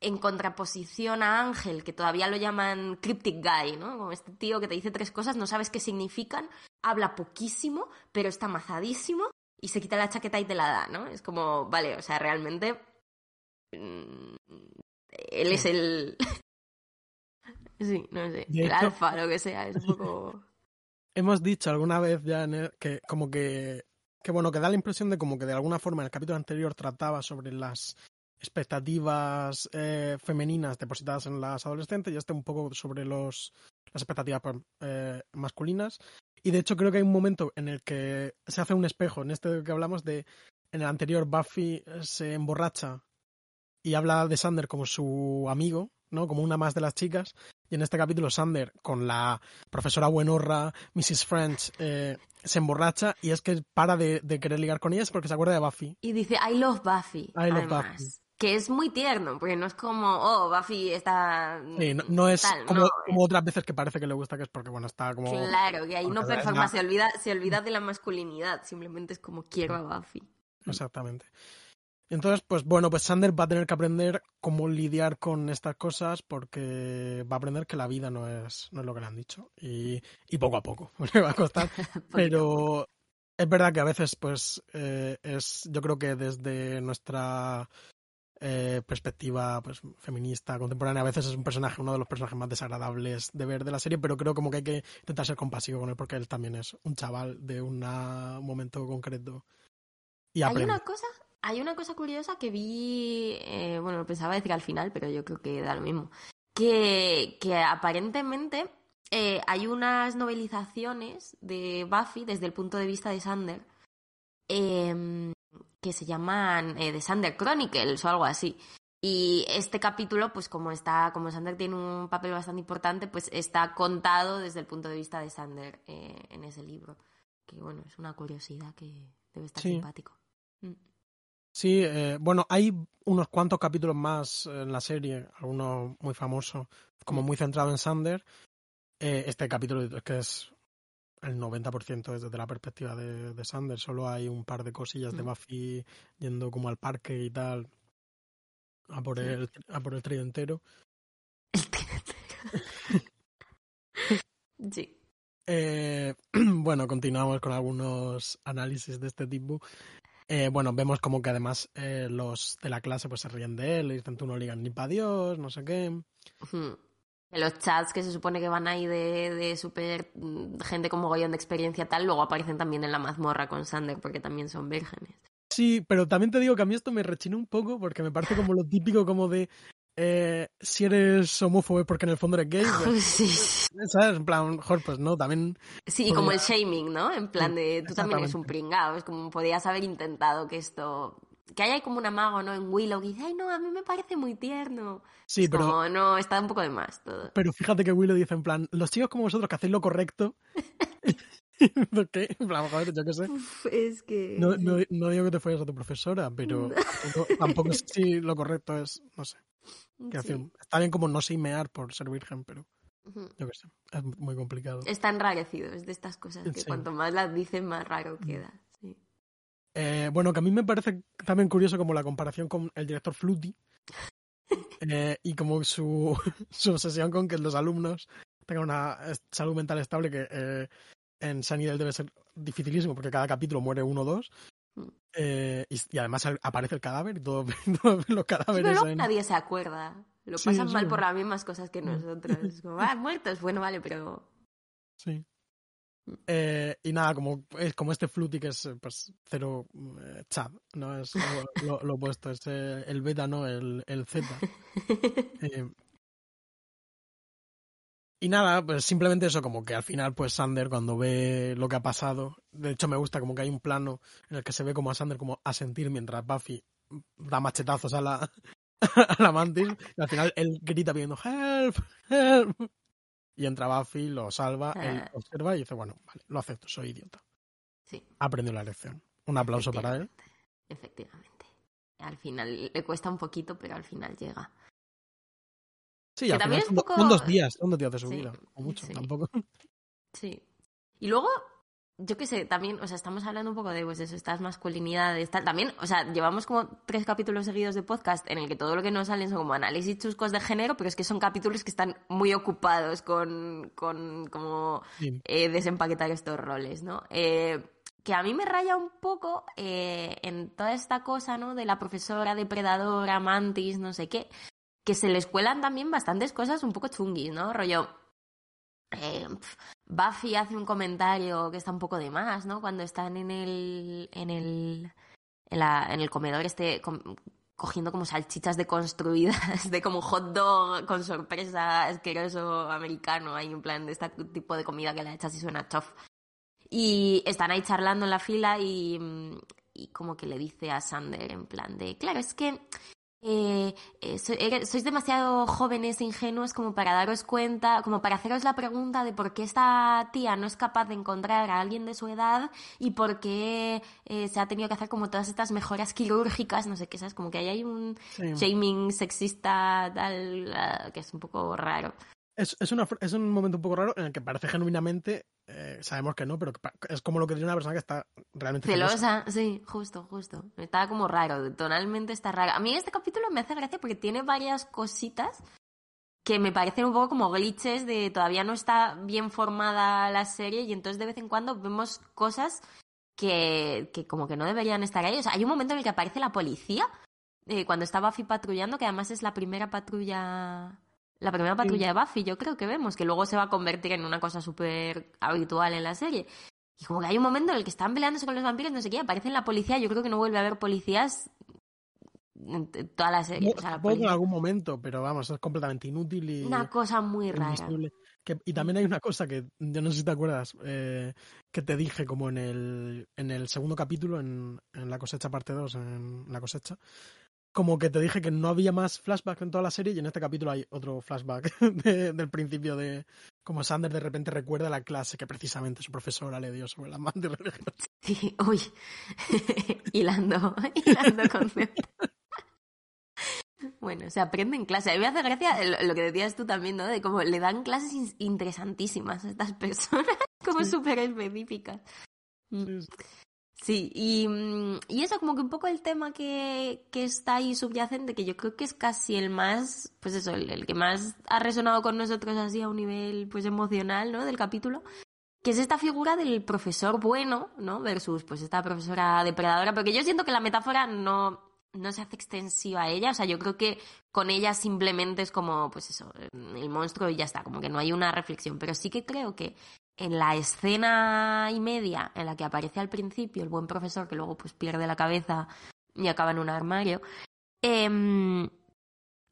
En contraposición a Ángel, que todavía lo llaman cryptic guy, ¿no? Como este tío que te dice tres cosas, no sabes qué significan, habla poquísimo, pero está amazadísimo y se quita la chaqueta y te la da, ¿no? Es como, vale, o sea, realmente. Mm, él es el. sí, no sé. el alfa, lo que sea, es un poco hemos dicho alguna vez ya que como que, que bueno, que da la impresión de como que de alguna forma en el capítulo anterior trataba sobre las expectativas eh, femeninas depositadas en las adolescentes y este un poco sobre los las expectativas eh, masculinas y de hecho creo que hay un momento en el que se hace un espejo en este que hablamos de en el anterior Buffy se emborracha y habla de Sander como su amigo ¿no? Como una más de las chicas. Y en este capítulo Sander, con la profesora buenorra, Mrs. French, eh, se emborracha y es que para de, querer ligar con ellas porque se acuerda de Buffy. Y dice, I love Buffy. I love Buffy. Que es muy tierno, porque no es como, oh, Buffy está... Sí, no, es como, otras veces que parece que le gusta, que es porque, bueno, está como... Claro, que ahí no performa, se olvida, se olvida de la masculinidad, simplemente es como quiero a Buffy. Exactamente. Entonces, pues bueno, pues Sander va a tener que aprender cómo lidiar con estas cosas porque va a aprender que la vida no es, no es lo que le han dicho. Y, y poco a poco le va a costar. Pero es verdad que a veces, pues, eh, es, yo creo que desde nuestra eh, perspectiva pues, feminista, contemporánea, a veces es un personaje, uno de los personajes más desagradables de ver de la serie, pero creo como que hay que intentar ser compasivo con él porque él también es un chaval de un momento concreto. Y Hay una cosa hay una cosa curiosa que vi, eh, bueno, pensaba decir al final, pero yo creo que da lo mismo, que, que aparentemente eh, hay unas novelizaciones de Buffy desde el punto de vista de Sander em, que se llaman eh, The Sander Chronicles o algo así. Y este capítulo, pues como está, como Sander tiene un papel bastante importante, pues está contado desde el punto de vista de Sander en ese libro. Que bueno, es una curiosidad que debe estar simpático. Mm. Sí, eh, bueno, hay unos cuantos capítulos más en la serie, algunos muy famosos, como muy centrado en Sander. Eh, este capítulo es que es el 90% desde la perspectiva de, de, Sander, solo hay un par de cosillas de mm. Buffy yendo como al parque y tal, a por, el, a por el. El tridentero. sí. Eh, bueno, continuamos con algunos análisis de este tipo. Eh, bueno, vemos como que además eh, los de la clase pues se ríen de él, y dicen tú no ligas ni para Dios, no sé qué. Los chats que se supone que van ahí de, de súper mm, gente con mogollón de experiencia tal, luego aparecen también en la mazmorra con Sander porque también son vírgenes. Sí, pero también te digo que a mí esto me rechina un poco porque me parece como lo típico como de eh, si eres homófobo es porque en el fondo eres gay. Pues, sí. ¿Sabes? En plan, mejor pues no, también... Sí, y como el shaming, ¿no? En plan de tú también eres un pringao, es como podías haber intentado que esto... Que haya como un amago, ¿no? En Willow que dice, ay, no, a mí me parece muy tierno. Sí, pero... Como, no, está un poco de más todo. Pero fíjate que Willow dice en plan, los chicos como vosotros que hacéis lo correcto... ¿Qué? En plan, joder, yo qué sé. es que... No, no, no, digo que te fueras a tu profesora, pero tampoco, tampoco si lo correcto es, no sé. Está bien como no mear por ser virgen, pero yo qué sé, es muy complicado. Está enrarecido, es de estas cosas que cuanto más las dicen, más raro mm. queda. Eh, bueno, que a mí me parece también curioso como la comparación con el director Fluty eh, y como su, su obsesión con que los alumnos tengan una salud mental estable que eh, en Sanidad debe ser dificilísimo porque cada capítulo muere uno o dos. Mm. Eh, y, además aparece el cadáver y todos los cadáveres. Pero nadie se acuerda. Lo pasan mal por las mismas cosas que mm. nosotros. como, ah, muertos. Bueno, vale, pero. Sí. Mm. Eh, y nada, como, es como este Fluty que es pues cero eh, Chad, ¿no? Es lo, opuesto, es el beta, ¿no? El, el Z. Y nada, pues simplemente eso, como que al final, pues Sander cuando ve lo que ha pasado, de hecho me gusta como que hay un plano en el que se ve como a Sander como a sentir mientras Buffy da machetazos a la, a la mantis, y al final él grita pidiendo help, help. Y entra Buffy, lo salva, él ah. observa y dice, bueno, vale, lo acepto, soy idiota. Sí. Aprendió la lección. Un aplauso para él. Efectivamente. Al final le cuesta un poquito, pero al final llega. Sí, también es un poco... son dos días, son dos días de su vida, o mucho, tampoco. Sí. Y luego, yo qué sé, también, o sea, estamos hablando un poco de, pues eso, estas masculinidades, tal. También, o sea, llevamos como tres capítulos seguidos de podcast en el que todo lo que nos salen son como análisis chuscos de género, pero es que son capítulos que están muy ocupados con, con como eh, desempaquetar estos roles, ¿no? Eh, que a mí me raya un poco eh, en toda esta cosa, ¿no? De la profesora depredadora, mantis, no sé qué, que se les cuelan también bastantes cosas un poco chunguis, ¿no? Rollo. Eh, Buffy hace un comentario que está un poco de más, ¿no? Cuando están en el. en el. en, la, en el comedor, este. cogiendo como salchichas deconstruidas, de como hot dog con sorpresa asqueroso americano. Hay un plan de este tipo de comida que la echas y suena chof. Y están ahí charlando en la fila y, y como que le dice a Sander en plan de, claro, es que eh, eh sois demasiado jóvenes e ingenuos como para daros cuenta, como para haceros la pregunta de por qué esta tía no es capaz de encontrar a alguien de su edad y por qué eh, se ha tenido que hacer como todas estas mejoras quirúrgicas, no sé qué, ¿sabes? Como que ahí hay un shaming sexista tal, ah, que es un poco raro. Es, es, una, es un momento un poco raro en el que parece genuinamente, eh, sabemos que no, pero es como lo que dice una persona que está realmente celosa. sí, justo, justo. Está como raro, tonalmente está raro. A mí este capítulo me hace gracia porque tiene varias cositas que me parecen un poco como glitches de todavía no está bien formada la serie y entonces de vez en cuando vemos cosas que, que como que no deberían estar ahí. O sea, hay un momento en el que aparece la policía eh, cuando está Buffy patrullando, que además es la primera patrulla la primera patrulla de Buffy, yo creo que vemos, que luego se va a convertir en una cosa súper habitual en la serie. Y como que hay un momento en el que están peleándose con los vampiros, no sé qué, aparecen la policía, yo creo que no vuelve a haber policías en toda la serie. en algún momento, pero vamos, es completamente inútil y... Una cosa muy rara. y también hay una cosa que, yo no sé si te acuerdas, eh, que te dije como en el, en el segundo capítulo, en, en la cosecha parte 2, en la cosecha, como que te dije que no había más flashback en toda la serie y en este capítulo hay otro flashback del principio de como Sander de repente recuerda la clase que precisamente su profesora le dio sobre la mantis Sí, uy, hilando, hilando conceptos. Bueno, se aprende en clase. A mí me hace gracia lo que decías tú también, ¿no? De cómo le dan clases interesantísimas a estas personas, como súper específicas. Mm. Sí, y, mm, y, eso como que un poco el tema que, que, está ahí subyacente, que yo creo que es casi el más, pues eso, el, que más ha resonado con nosotros así a un nivel pues emocional, ¿no? Del capítulo, que es esta figura del profesor bueno, ¿no? Versus pues esta profesora depredadora, porque yo siento que la metáfora no, no se hace extensiva a ella, o sea, yo creo que con ella simplemente es como, pues eso, el monstruo y ya está, como que no hay una reflexión, pero sí que creo que en la escena y media en la que aparece al principio el buen profesor que luego pues pierde la cabeza y acaba en un armario, eh,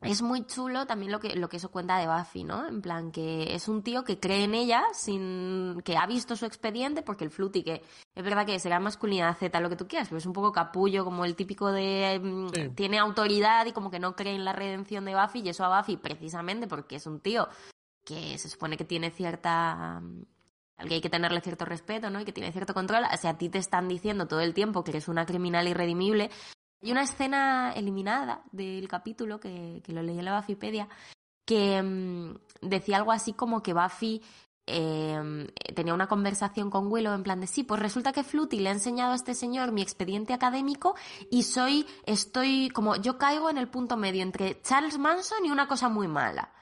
es muy chulo también lo que, lo que eso cuenta de Buffy, ¿no? En plan, que es un tío que cree en ella, sin que ha visto su expediente, porque el Fluty, que es verdad que será masculinidad Z, lo que tú quieras, pero es un poco capullo, como el típico de. Mm, tiene autoridad y como que no cree en la redención de Buffy, y eso a Buffy, precisamente porque es un tío que se supone que tiene cierta al que hay que tenerle cierto respeto, ¿no? Y que tiene cierto control. O sea, a ti te están diciendo todo el tiempo que eres una criminal irredimible, Hay una escena eliminada del capítulo que, que lo leí en la Buffypedia que mm, decía algo así como que Buffy eh, tenía una conversación con Willow en plan de sí, pues resulta que Fluty le ha enseñado a este señor mi expediente académico y soy, estoy como, yo caigo en el punto medio entre Charles Manson y una cosa muy mala.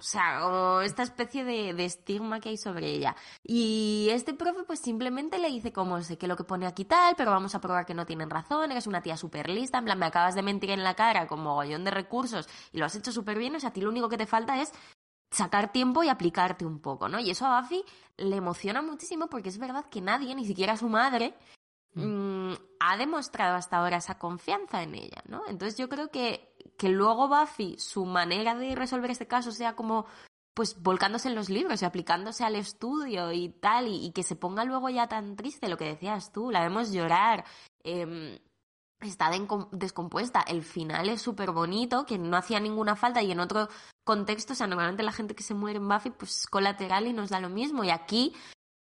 O sea, como esta especie de, de, estigma que hay sobre ella. Y este profe pues simplemente le dice como sé que lo que pone aquí tal, pero vamos a probar que no tienen razón, eres una tía súper lista, en plan me acabas de mentir en la cara con mogollón de recursos y lo has hecho súper bien, o sea, a ti lo único que te falta es sacar tiempo y aplicarte un poco, ¿no? Y eso a Buffy le emociona muchísimo porque es verdad que nadie, ni siquiera su madre, mmm, ha demostrado hasta ahora esa confianza en ella, ¿no? Entonces yo creo que, que luego Buffy, su manera de resolver este caso sea como pues volcándose en los libros y aplicándose al estudio y tal, y, que se ponga luego ya tan triste, lo que decías tú, la vemos llorar, eh, está descompuesta. El final es súper bonito, que no hacía ninguna falta y en otro contexto, o sea, normalmente la gente que se muere en Buffy, pues colateral y nos da lo mismo. Y aquí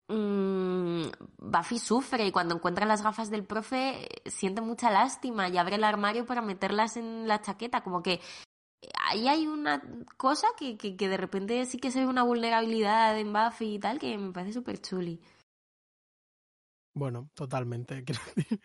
mmm, Buffy sufre y cuando encuentra las gafas del profe siente mucha lástima y abre el armario para meterlas en la chaqueta, como que ahí hay una cosa que, que, de repente sí que se ve una vulnerabilidad en Buffy y tal que me parece súper chuli. Bueno, totalmente.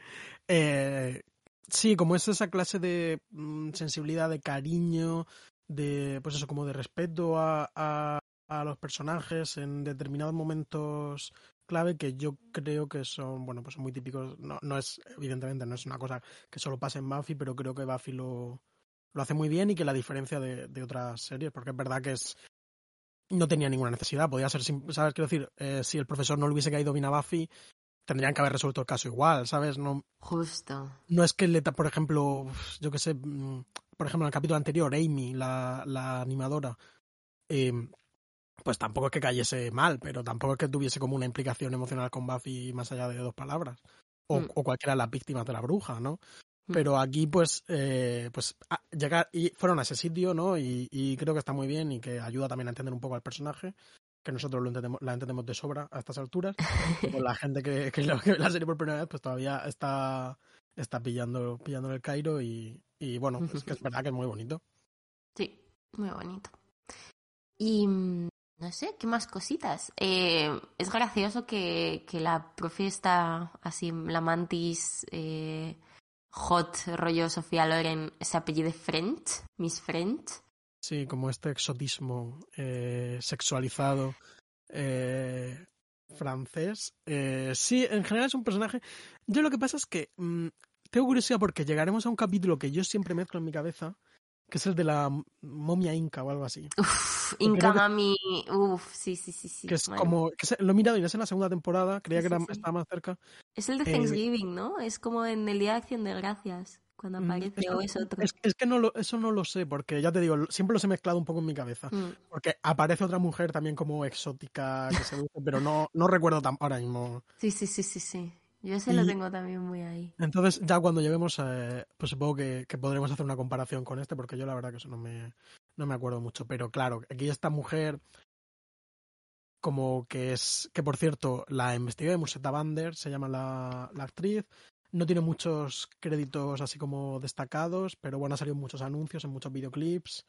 eh, sí, como es esa clase de mm, sensibilidad, de cariño, de, pues eso, como de respeto a, a, los personajes en determinados momentos clave que yo creo que son, bueno, pues son muy típicos. No, no es, evidentemente, no es una cosa que solo pasa en Buffy, pero creo que Buffy lo, lo hace muy bien y que la diferencia de, de otras series, porque es verdad que es no tenía ninguna necesidad, podía ser, ¿sabes? Quiero decir, eh, si el profesor no le hubiese caído bien a Buffy, tendrían que haber resuelto el caso igual, ¿sabes? No, Justo. No es que, le, por ejemplo, yo que sé, por ejemplo, en el capítulo anterior, Amy, la, la animadora, eh, pues tampoco es que cayese mal, pero tampoco es que tuviese como una implicación emocional con Buffy más allá de dos palabras. O, mm. o cualquiera de las víctimas de la bruja, ¿no? Pero aquí, pues, eh, pues a, llegar y fueron a ese sitio, ¿no? Y, y, creo que está muy bien y que ayuda también a entender un poco al personaje que nosotros lo entendemos, la entendemos de sobra a estas alturas. Con la gente que, que, la serie por primera vez, pues todavía está, está pillando, pillando el Cairo y, y bueno, es que es verdad que es muy bonito. Sí, muy bonito. Y no sé, ¿qué más cositas? Eh, es gracioso que, que la profe está así, la mantis eh, hot rollo Sofía Loren se apellide French, Miss French. Sí, como este exotismo eh, sexualizado eh, francés. Eh, sí, en general es un personaje. Yo lo que pasa es que mmm, tengo curiosidad porque llegaremos a un capítulo que yo siempre mezclo en mi cabeza, que es el de la momia inca o algo así. Uf, Inca Mami, uf, sí, sí, sí, sí. Que es bueno. como, que lo he mirado y es en la segunda temporada, creía sí, que era, sí. estaba más cerca. Es el de Thanksgiving, eh, ¿no? Es como en el Día de Acción de Gracias cuando aparece es, o es otro. Es, es, que no lo, eso no lo sé, porque ya te digo, siempre los he mezclado un poco en mi cabeza. Mm. Porque aparece otra mujer también como exótica que se seduce, pero no, no recuerdo tan, ahora mismo. Sí, sí, sí, sí, sí. Yo ese y, lo tengo también muy ahí. Entonces, ya cuando lleguemos, eh, pues supongo que, que, podremos hacer una comparación con este, porque yo la verdad que eso no me, no me acuerdo mucho. Pero claro, aquí esta mujer, como que es, que por cierto, la investigué, Musetta Bander, se llama la, la actriz, no tiene muchos créditos así como destacados, pero bueno, ha salido en muchos anuncios, en muchos videoclips.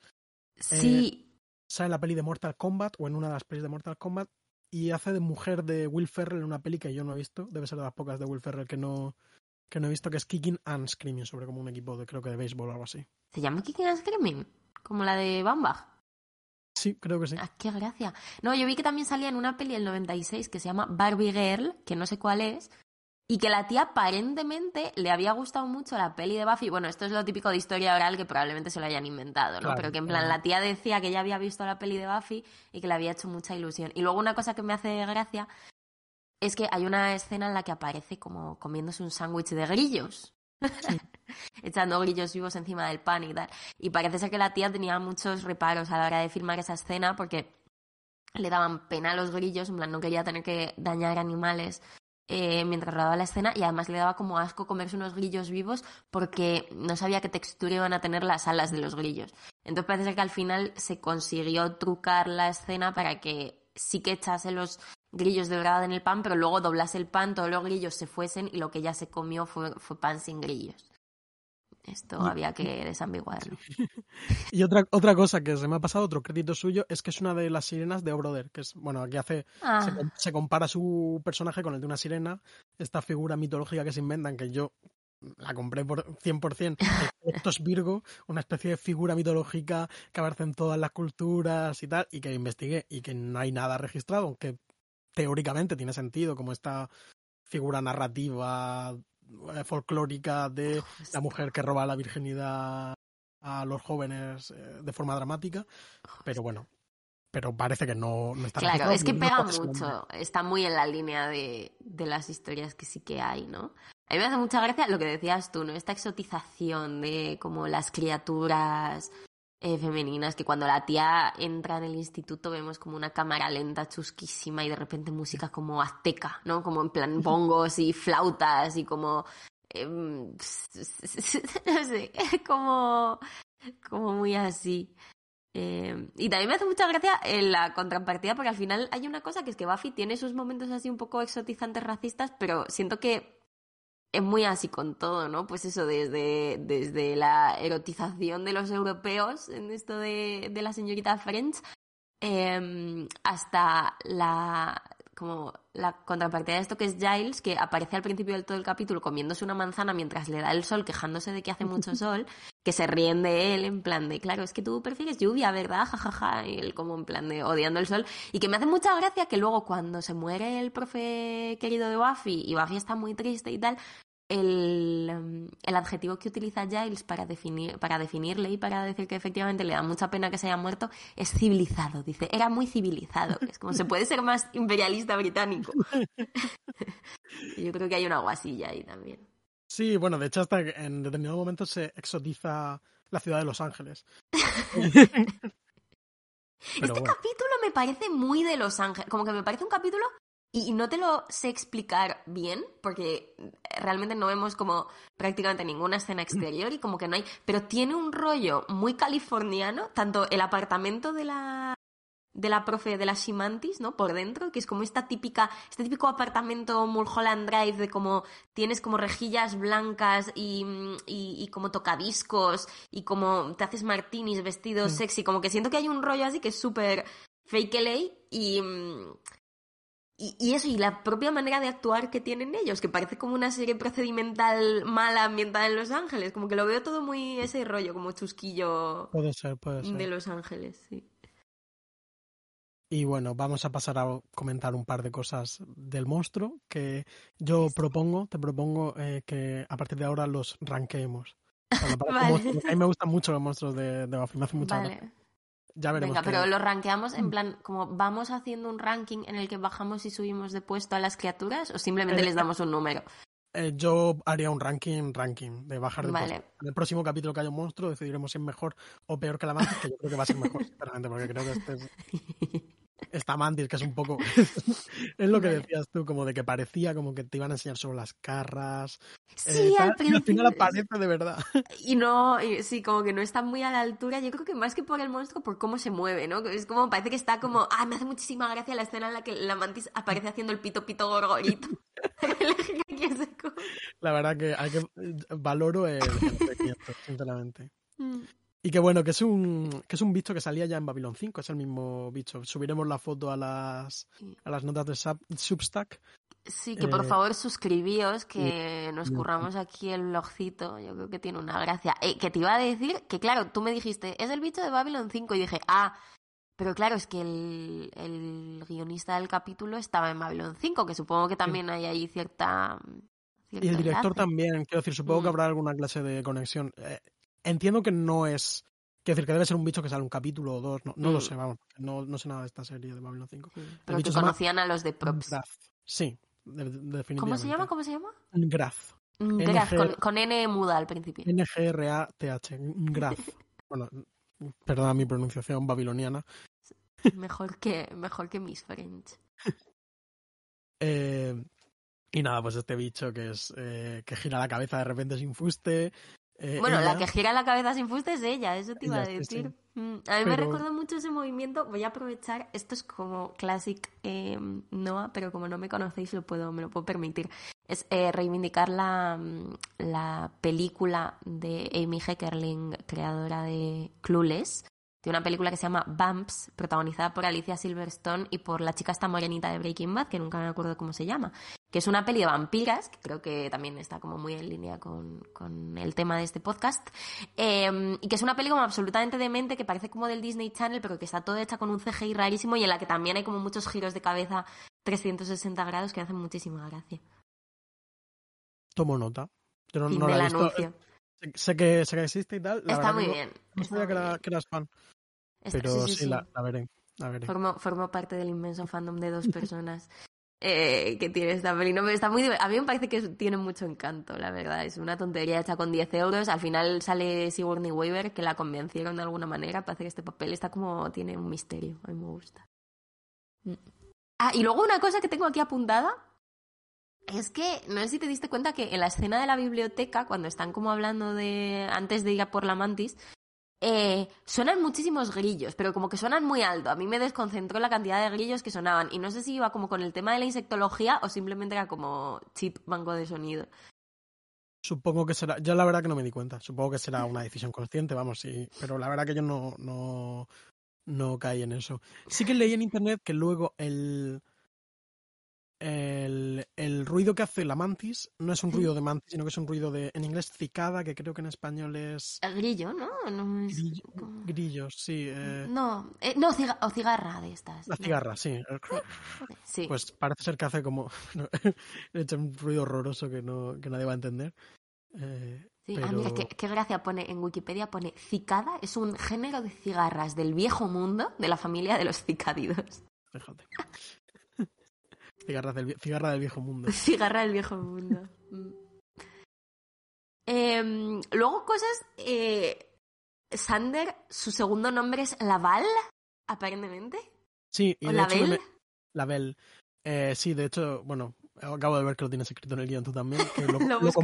Sí. Eh, sale en la peli de Mortal Kombat o en una de las pelis de Mortal Kombat y hace de mujer de Will Ferrell en una peli que yo no he visto. Debe ser de las pocas de Will Ferrell que no, que no he visto, que es Kicking and Screaming, sobre como un equipo de creo que de béisbol o algo así. ¿Se llama Kicking and Screaming? ¿Como la de Bambach? Sí, creo que sí. Ah, qué gracia. No, yo vi que también salía en una peli del 96 que se llama Barbie Girl, que no sé cuál es, y que la tía aparentemente le había gustado mucho la peli de Buffy. Bueno, esto es lo típico de historia oral que probablemente se lo hayan inventado, ¿no? Claro, Pero que en plan, claro. la tía decía que ya había visto la peli de Buffy y que le había hecho mucha ilusión. Y luego una cosa que me hace gracia es que hay una escena en la que aparece como comiéndose un sándwich de grillos. Sí. Echando grillos vivos encima del pan y tal. Y parece ser que la tía tenía muchos reparos a la hora de filmar esa escena porque le daban pena a los grillos, en plan, no quería tener que dañar animales eh, mientras rodaba la escena y además le daba como asco comerse unos grillos vivos porque no sabía qué textura iban a tener las alas de los grillos. Entonces parece que al final se consiguió trucar la escena para que sí que echase los grillos de verdad en el pan, pero luego doblase el pan, todos los grillos se fuesen y lo que ella se comió fue pan sin grillos. Esto había que desambiguarlo. y otra, otra cosa que se me ha pasado, otro crédito suyo, es que es una de las sirenas de Obroder, que es, bueno, aquí hace, Ah, se, se compara su personaje con el de una sirena, esta figura mitológica que se inventan, que yo la compré por 100%, esto es Virgo, una especie de figura mitológica que aparece en todas las culturas y tal, y que investigué y que no hay nada registrado, aunque teóricamente tiene sentido como esta figura narrativa folclórica de la mujer que roba la virginidad a los jóvenes eh, de forma dramática, pero bueno, pero parece que no, no está Claro, es que no pega mucho, está muy en la línea de, de las historias que sí que hay, ¿no? A mí me hace mucha gracia lo que decías tú, ¿no? Esta exotización de como las criaturas eh, femeninas, que cuando la tía entra en el instituto vemos como una cámara lenta, chusquísima, y de repente música como azteca, ¿no? Como en plan bongos y flautas y como... em, no sé, como, como muy así. Eh, y también me hace mucha gracia en la contrapartida, porque al final hay una cosa que es que Buffy tiene sus momentos así un poco exotizantes racistas, pero siento que es muy así con todo, ¿no? Pues eso, desde, desde la erotización de los europeos en esto de, de la señorita French, eh, hasta la como la contrapartida de esto que es Giles, que aparece al principio del todo el capítulo comiéndose una manzana mientras le da el sol, quejándose de que hace mucho sol, que se ríen de él en plan de, claro, es que tú prefieres lluvia, ¿verdad? Ja, ja, ja, y él como en plan de odiando el sol. Y que me hace mucha gracia que luego cuando se muere el profe querido de Buffy y Buffy está muy triste y tal, el, um, el adjetivo que utiliza Giles para, definir, para definirle y para decir que efectivamente le da mucha pena que se haya muerto es civilizado. Dice, era muy civilizado. Es como se puede ser más imperialista británico. Yo creo que hay una guasilla ahí también. Sí, bueno, de hecho hasta que en determinado momento se exotiza la ciudad de Los Ángeles. Este bueno. capítulo me parece muy de Los Ángeles. Como que me parece un capítulo y no te lo sé explicar bien, porque realmente no vemos como prácticamente ninguna escena exterior y como que no hay. Pero tiene un rollo muy californiano, tanto el apartamento de la de la profe de la Shimantis, ¿no? Por dentro, que es como esta típica, este típico apartamento Mulholland Drive de como tienes como rejillas blancas y, y, y como tocadiscos y como te haces martinis vestido Mm. sexy, como que siento que hay un rollo así que es súper fake LA y, mm, y, y eso, y la propia manera de actuar que tienen ellos, que parece como una serie procedimental mala ambientada en Los Ángeles, como que lo veo todo muy ese rollo, como chusquillo Puede ser, puede ser. de Los Ángeles, sí. Y bueno, vamos a pasar a comentar un par de cosas del monstruo que yo propongo, te propongo eh, que a partir de ahora los ranqueemos. Vale. a mí me gustan mucho los monstruos de, de Buffy, me hace mucha. Vale. Ya veremos. Venga, pero lo rankeamos en Mm. plan, como vamos haciendo un ranking en el que bajamos y subimos de puesto a las criaturas o simplemente Eh, les damos un número. Eh, yo haría un ranking, ranking, de bajar de Vale. puesto. En el próximo capítulo que haya un monstruo decidiremos si es mejor o peor que la mantis, que yo creo que va a ser mejor, sinceramente, porque creo que este es- esta mantis que es un poco... es lo que decías tú, como de que parecía como que te iban a enseñar solo las carras. eh, Sí, tal, al y al principio. final aparece de verdad. Y no, y sí, como que no está muy a la altura. Yo creo que más que por el monstruo, por cómo se mueve, ¿no? Es como, parece que está como, ah, me hace muchísima gracia la escena en la que la mantis aparece haciendo el pito pito gorgorito. La verdad que hay que valoro el, el sinceramente. Y que bueno, que es un que es un bicho que salía ya en Babylon 5, es el mismo bicho. Subiremos la foto a las a las notas de Sub- Substack. Sí, que por Eh, favor suscribíos, que nos curramos aquí el blogcito, yo creo que tiene una gracia. Eh, que te iba a decir que, claro, tú me dijiste, es el bicho de Babylon 5, y dije, ah, pero claro, es que el, el guionista del capítulo estaba en Babylon 5, que supongo que también hay ahí cierta... Y el director enlace. también, quiero decir, supongo que Mm. habrá alguna clase de conexión. Entiendo que no es. Quiero decir, que debe ser un bicho que sale un capítulo o dos, no, no lo Mm. sé, vamos. No, no sé nada de esta serie de Babylon 5. Sí, Pero bicho que llama conocían a los de Props. Graf. Sí, de- de- definitivamente. ¿Cómo se llama? ¿Cómo se llama? Graf. Graf, con, con N muda al principio. N-G-R-A-T-H. Graf. bueno, perdona mi pronunciación babiloniana. Mejor que, mejor que Miss French. Eh, y nada, pues este bicho que es eh, que gira la cabeza de repente sin fuste. Eh, Bueno, la que gira la cabeza sin fuste es ella, eso te iba a sí, decir. Mm, A mí me recuerda mucho ese movimiento. Voy a aprovechar, esto es como classic eh, Noah, pero como no me conocéis lo puedo, me lo puedo permitir. Es eh, reivindicar la, mm, la película de Amy Heckerling, creadora de Clueless. De una película que se llama Bumps, protagonizada por Alicia Silverstone y por la chica esta morenita de Breaking Bad, que nunca me acuerdo cómo se llama que es una peli de vampiras, que creo que también está como muy en línea con, con el tema de este podcast, eh, y que es una peli como absolutamente demente, que parece como del Disney Channel, pero que está toda hecha con un CGI rarísimo y en la que también hay como muchos giros de cabeza 360 grados que hacen muchísima gracia. Tomo nota. Yo no, Fin no la he del visto. anuncio. Sé, sé que, sé que existe y tal. La Está muy que bien. No sabía que, que eras fan. Está- Pero sí, sí, sí, sí. La, la veré. La veré. Formo, formo parte del inmenso fandom de dos personas eh, que tiene esta peli. No, pero está muy A mí me parece que tiene mucho encanto, la verdad. Es una tontería hecha con 10 euros. Al final sale Sigourney Weaver, que la convencieron de alguna manera para hacer este papel. Está como... Tiene un misterio. A mí me gusta. Mm. Ah, y luego una cosa que tengo aquí apuntada es que, no sé si te diste cuenta que en la escena de la biblioteca, cuando están como hablando de... antes de ir a por la mantis, eh, suenan muchísimos grillos, pero como que suenan muy alto. A mí me desconcentró la cantidad de grillos que sonaban. Y no sé si iba como con el tema de la insectología o simplemente era como chip banco de sonido. Supongo que será. Yo la verdad que no me di cuenta. Supongo que será una decisión consciente, vamos, sí. Pero la verdad que yo no, no, no caí en eso. Sí que leí en internet que luego el. El, el ruido que hace la mantis no es un ruido de mantis, sino que es un ruido de, en inglés, cicada, que creo que en español es El grillo, ¿no? No, es- grillo- grillos, sí. eh, no, eh, no, ciga- o cigarra de estas. la cigarra, sí. Sí. Pues parece ser que hace como. He hecho un ruido horroroso que, no, que nadie va a entender. Eh, Sí, pero... ah, mira, qué, qué gracia pone en Wikipedia, pone cicada, es un género de cigarras del viejo mundo de la familia de los cicádidos. Fíjate. Cigarra del, cigarra del viejo mundo. Cigarra del viejo mundo. Em, luego cosas... eh, Sander, su segundo nombre es Laval, aparentemente. Sí, y ¿O de hecho Label? me- Label. Eh, sí, de hecho, bueno, acabo de ver que lo tienes escrito en el guion tú también. que lo, Lo lo los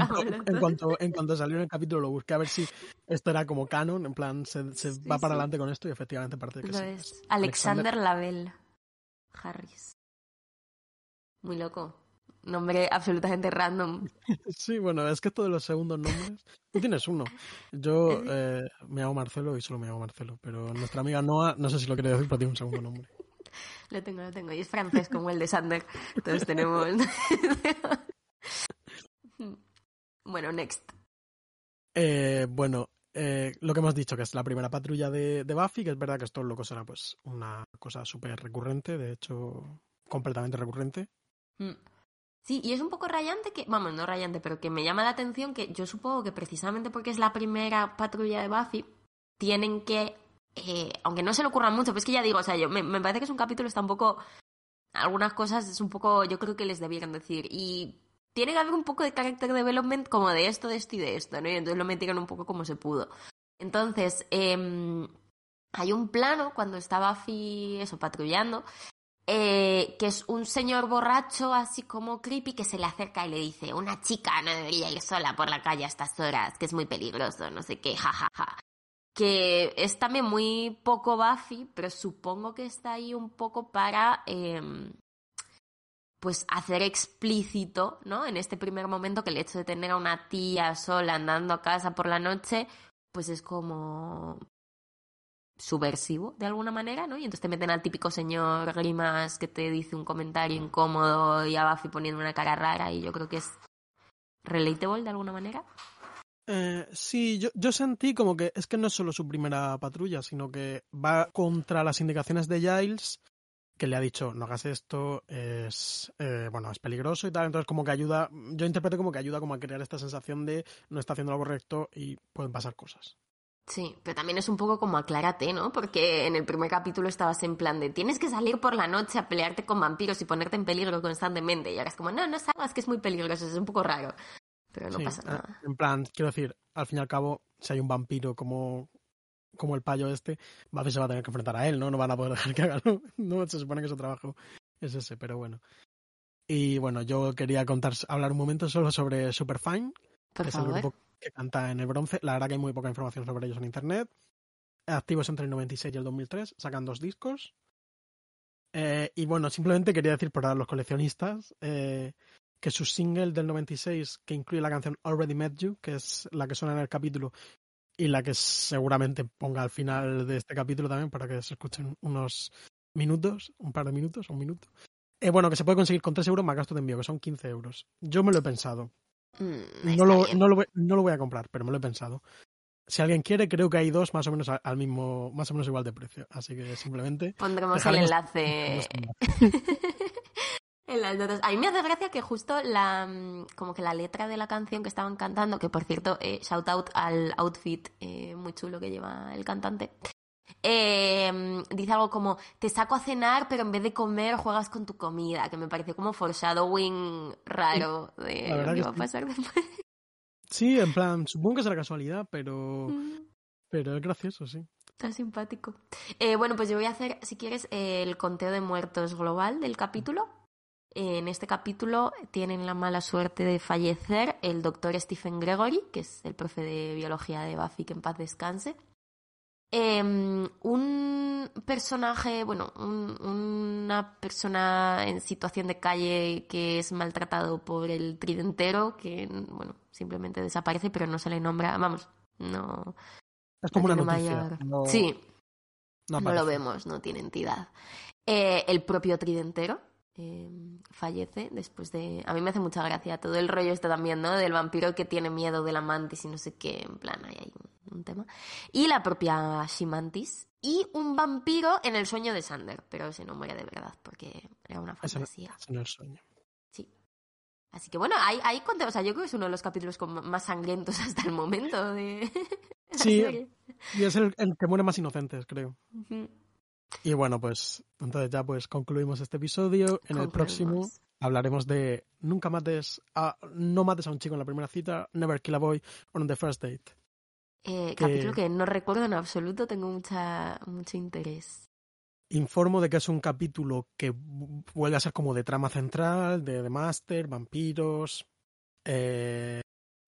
en, cuanto, en cuanto salió en el capítulo lo busqué a ver si esto era como canon, en plan, se, se Sí, va para sí. adelante con esto y efectivamente parece que Lo sí. es. Alexander Label Harris. Muy loco. Nombre absolutamente random. Sí, bueno, es que esto de los segundos nombres. Tú tienes uno. Yo eh, me hago Marcelo y solo me hago Marcelo. Pero nuestra amiga Noah, no sé si lo quiere decir, pero tiene un segundo nombre. Lo tengo, lo tengo. Y es francés como el de Sander. Todos tenemos. bueno, next. Eh, bueno, eh, lo que hemos dicho, que es la primera patrulla de, de Buffy, que es verdad que esto loco será pues una cosa súper recurrente, de hecho, completamente recurrente. Mm. Sí, y es un poco rayante que, vamos, no rayante, pero que me llama la atención que yo supongo que precisamente porque es la primera patrulla de Buffy, tienen que, eh, aunque no se le ocurra mucho, pero es que ya digo, o sea, yo, me, me parece que es un capítulo, está un poco, algunas cosas es un poco, yo creo que les debieran decir, y tiene que haber un poco de character development como de esto, de esto y de esto, ¿no? Y entonces lo metieron un poco como se pudo. Entonces, em, hay un plano cuando está Buffy, eso, patrullando, eh, que es un señor borracho, así como creepy, que se le acerca y le dice, una chica no debería ir sola por la calle a estas horas, que es muy peligroso, no sé qué, jajaja. Que es también muy poco Buffy, pero supongo que está ahí un poco para, eh, pues, hacer explícito, ¿no? En este primer momento que el hecho de tener a una tía sola andando a casa por la noche, pues es como subversivo de alguna manera, ¿no? Y entonces te meten al típico señor Grimas que te dice un comentario incómodo y a Buffy poniendo una cara rara y yo creo que es relatable de alguna manera. Eh, sí, yo, yo sentí como que es que no es solo su primera patrulla, sino que va contra las indicaciones de Giles, que le ha dicho, no hagas esto, es, eh, bueno, es peligroso y tal, entonces como que ayuda, yo interpreto como que ayuda como a crear esta sensación de no está haciendo lo correcto y pueden pasar cosas. Sí, pero también es un poco como aclárate, ¿no? Porque en el primer capítulo estabas en plan de tienes que salir por la noche a pelearte con vampiros y ponerte en peligro constantemente. Y ahora es como, no, no salgas, que es muy peligroso, es un poco raro. Pero no Sí, pasa eh, nada. En plan, quiero decir, al fin y al cabo, si hay un vampiro como, como el payo este, Buffy se va a tener que enfrentar a él, ¿no? No van a poder dejar que haga, ¿no? No, se supone que su trabajo es ese, pero bueno. Y bueno, yo quería contar, hablar un momento solo sobre Superfine, Por que es el favor. grupo, que canta en el bronce. La verdad que hay muy poca información sobre ellos en internet. Activos entre el 96 y el 2003, sacan dos discos. Eh, y bueno, simplemente quería decir para los coleccionistas eh, que su single del 96, que incluye la canción Already Met You, que es la que suena en el capítulo y la que seguramente ponga al final de este capítulo también para que se escuchen unos minutos, un par de minutos, un minuto. Eh, bueno, que se puede conseguir con 3 euros más gasto de envío, que son 15 euros. Yo me lo he pensado. Mm, No lo, no, lo, voy- no lo voy a comprar, pero me lo he pensado. Si alguien quiere, creo que hay dos más o menos al- mismo, más o menos igual de precio. Así que simplemente. Pondremos el enlace en las notas. A mí me hace gracia que justo la mm, como que la letra de la canción que estaban cantando, que por cierto, eh, shout out al outfit eh, muy chulo que lleva el cantante. Eh, dice algo como te saco a cenar pero en vez de comer juegas con tu comida que me pareció como foreshadowing raro de lo que va a sí. pasar después Sí, en plan, supongo que será casualidad, pero, pero es gracioso, sí. Está simpático. Eh, bueno, pues yo voy a hacer, si quieres, el conteo de muertos global del capítulo. En este capítulo tienen la mala suerte de fallecer el doctor Stephen Gregory, que es el profe de biología de Buffy, que en paz descanse. Eh, un personaje, bueno, un- una persona en situación de calle que es maltratado por el tridentero, que, bueno, simplemente desaparece, pero no se le nombra, vamos, no, Es como una noticia. mayor- no- Sí, no no lo vemos, no tiene entidad. Eh, el propio tridentero eh, fallece después de... A mí me hace mucha gracia todo el rollo este también, ¿no? Del vampiro que tiene miedo de la mantis y no sé qué, en plan, ahí hay un, un tema. Y la propia Shimantis. Y un vampiro en el sueño de Sander, pero ese no muere de verdad porque era una no- fantasía. ese no es sueño. Sí. Así que bueno, hay, hay o sea, yo creo que es uno de los capítulos con más sangrientos hasta el momento de Sí. Y es el, el que muere más inocentes, creo. Ujú. Y bueno, pues entonces ya pues concluimos este episodio. En el próximo hablaremos de nunca mates a, no mates a un chico en la primera cita, never kill a boy on the first date. Eh, Capítulo que no recuerdo en absoluto, tengo mucha, mucho interés. Informo de que es un capítulo que vu- vuelve a ser como de trama central, de The Master, vampiros. eh,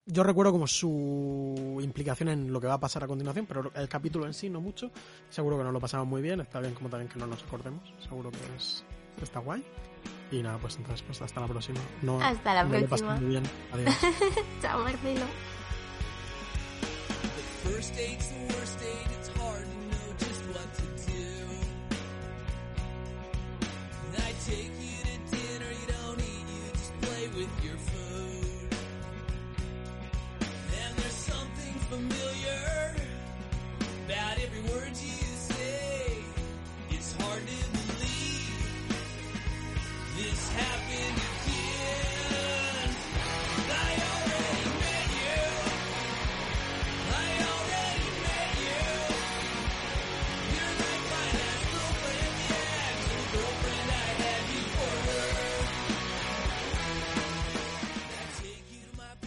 yo recuerdo como su implicación en lo que va a pasar a continuación, pero el capítulo en sí no mucho. Seguro que nos lo pasamos muy bien, está bien como también que no nos acordemos. Seguro que es, está guay. Y nada, pues entonces pues hasta la próxima. No, Hasta la me lo he pasado próxima. muy bien. Adiós. Chao, Marcelo. Take you to dinner, you don't eat, you just play with your food. Familiar about every word you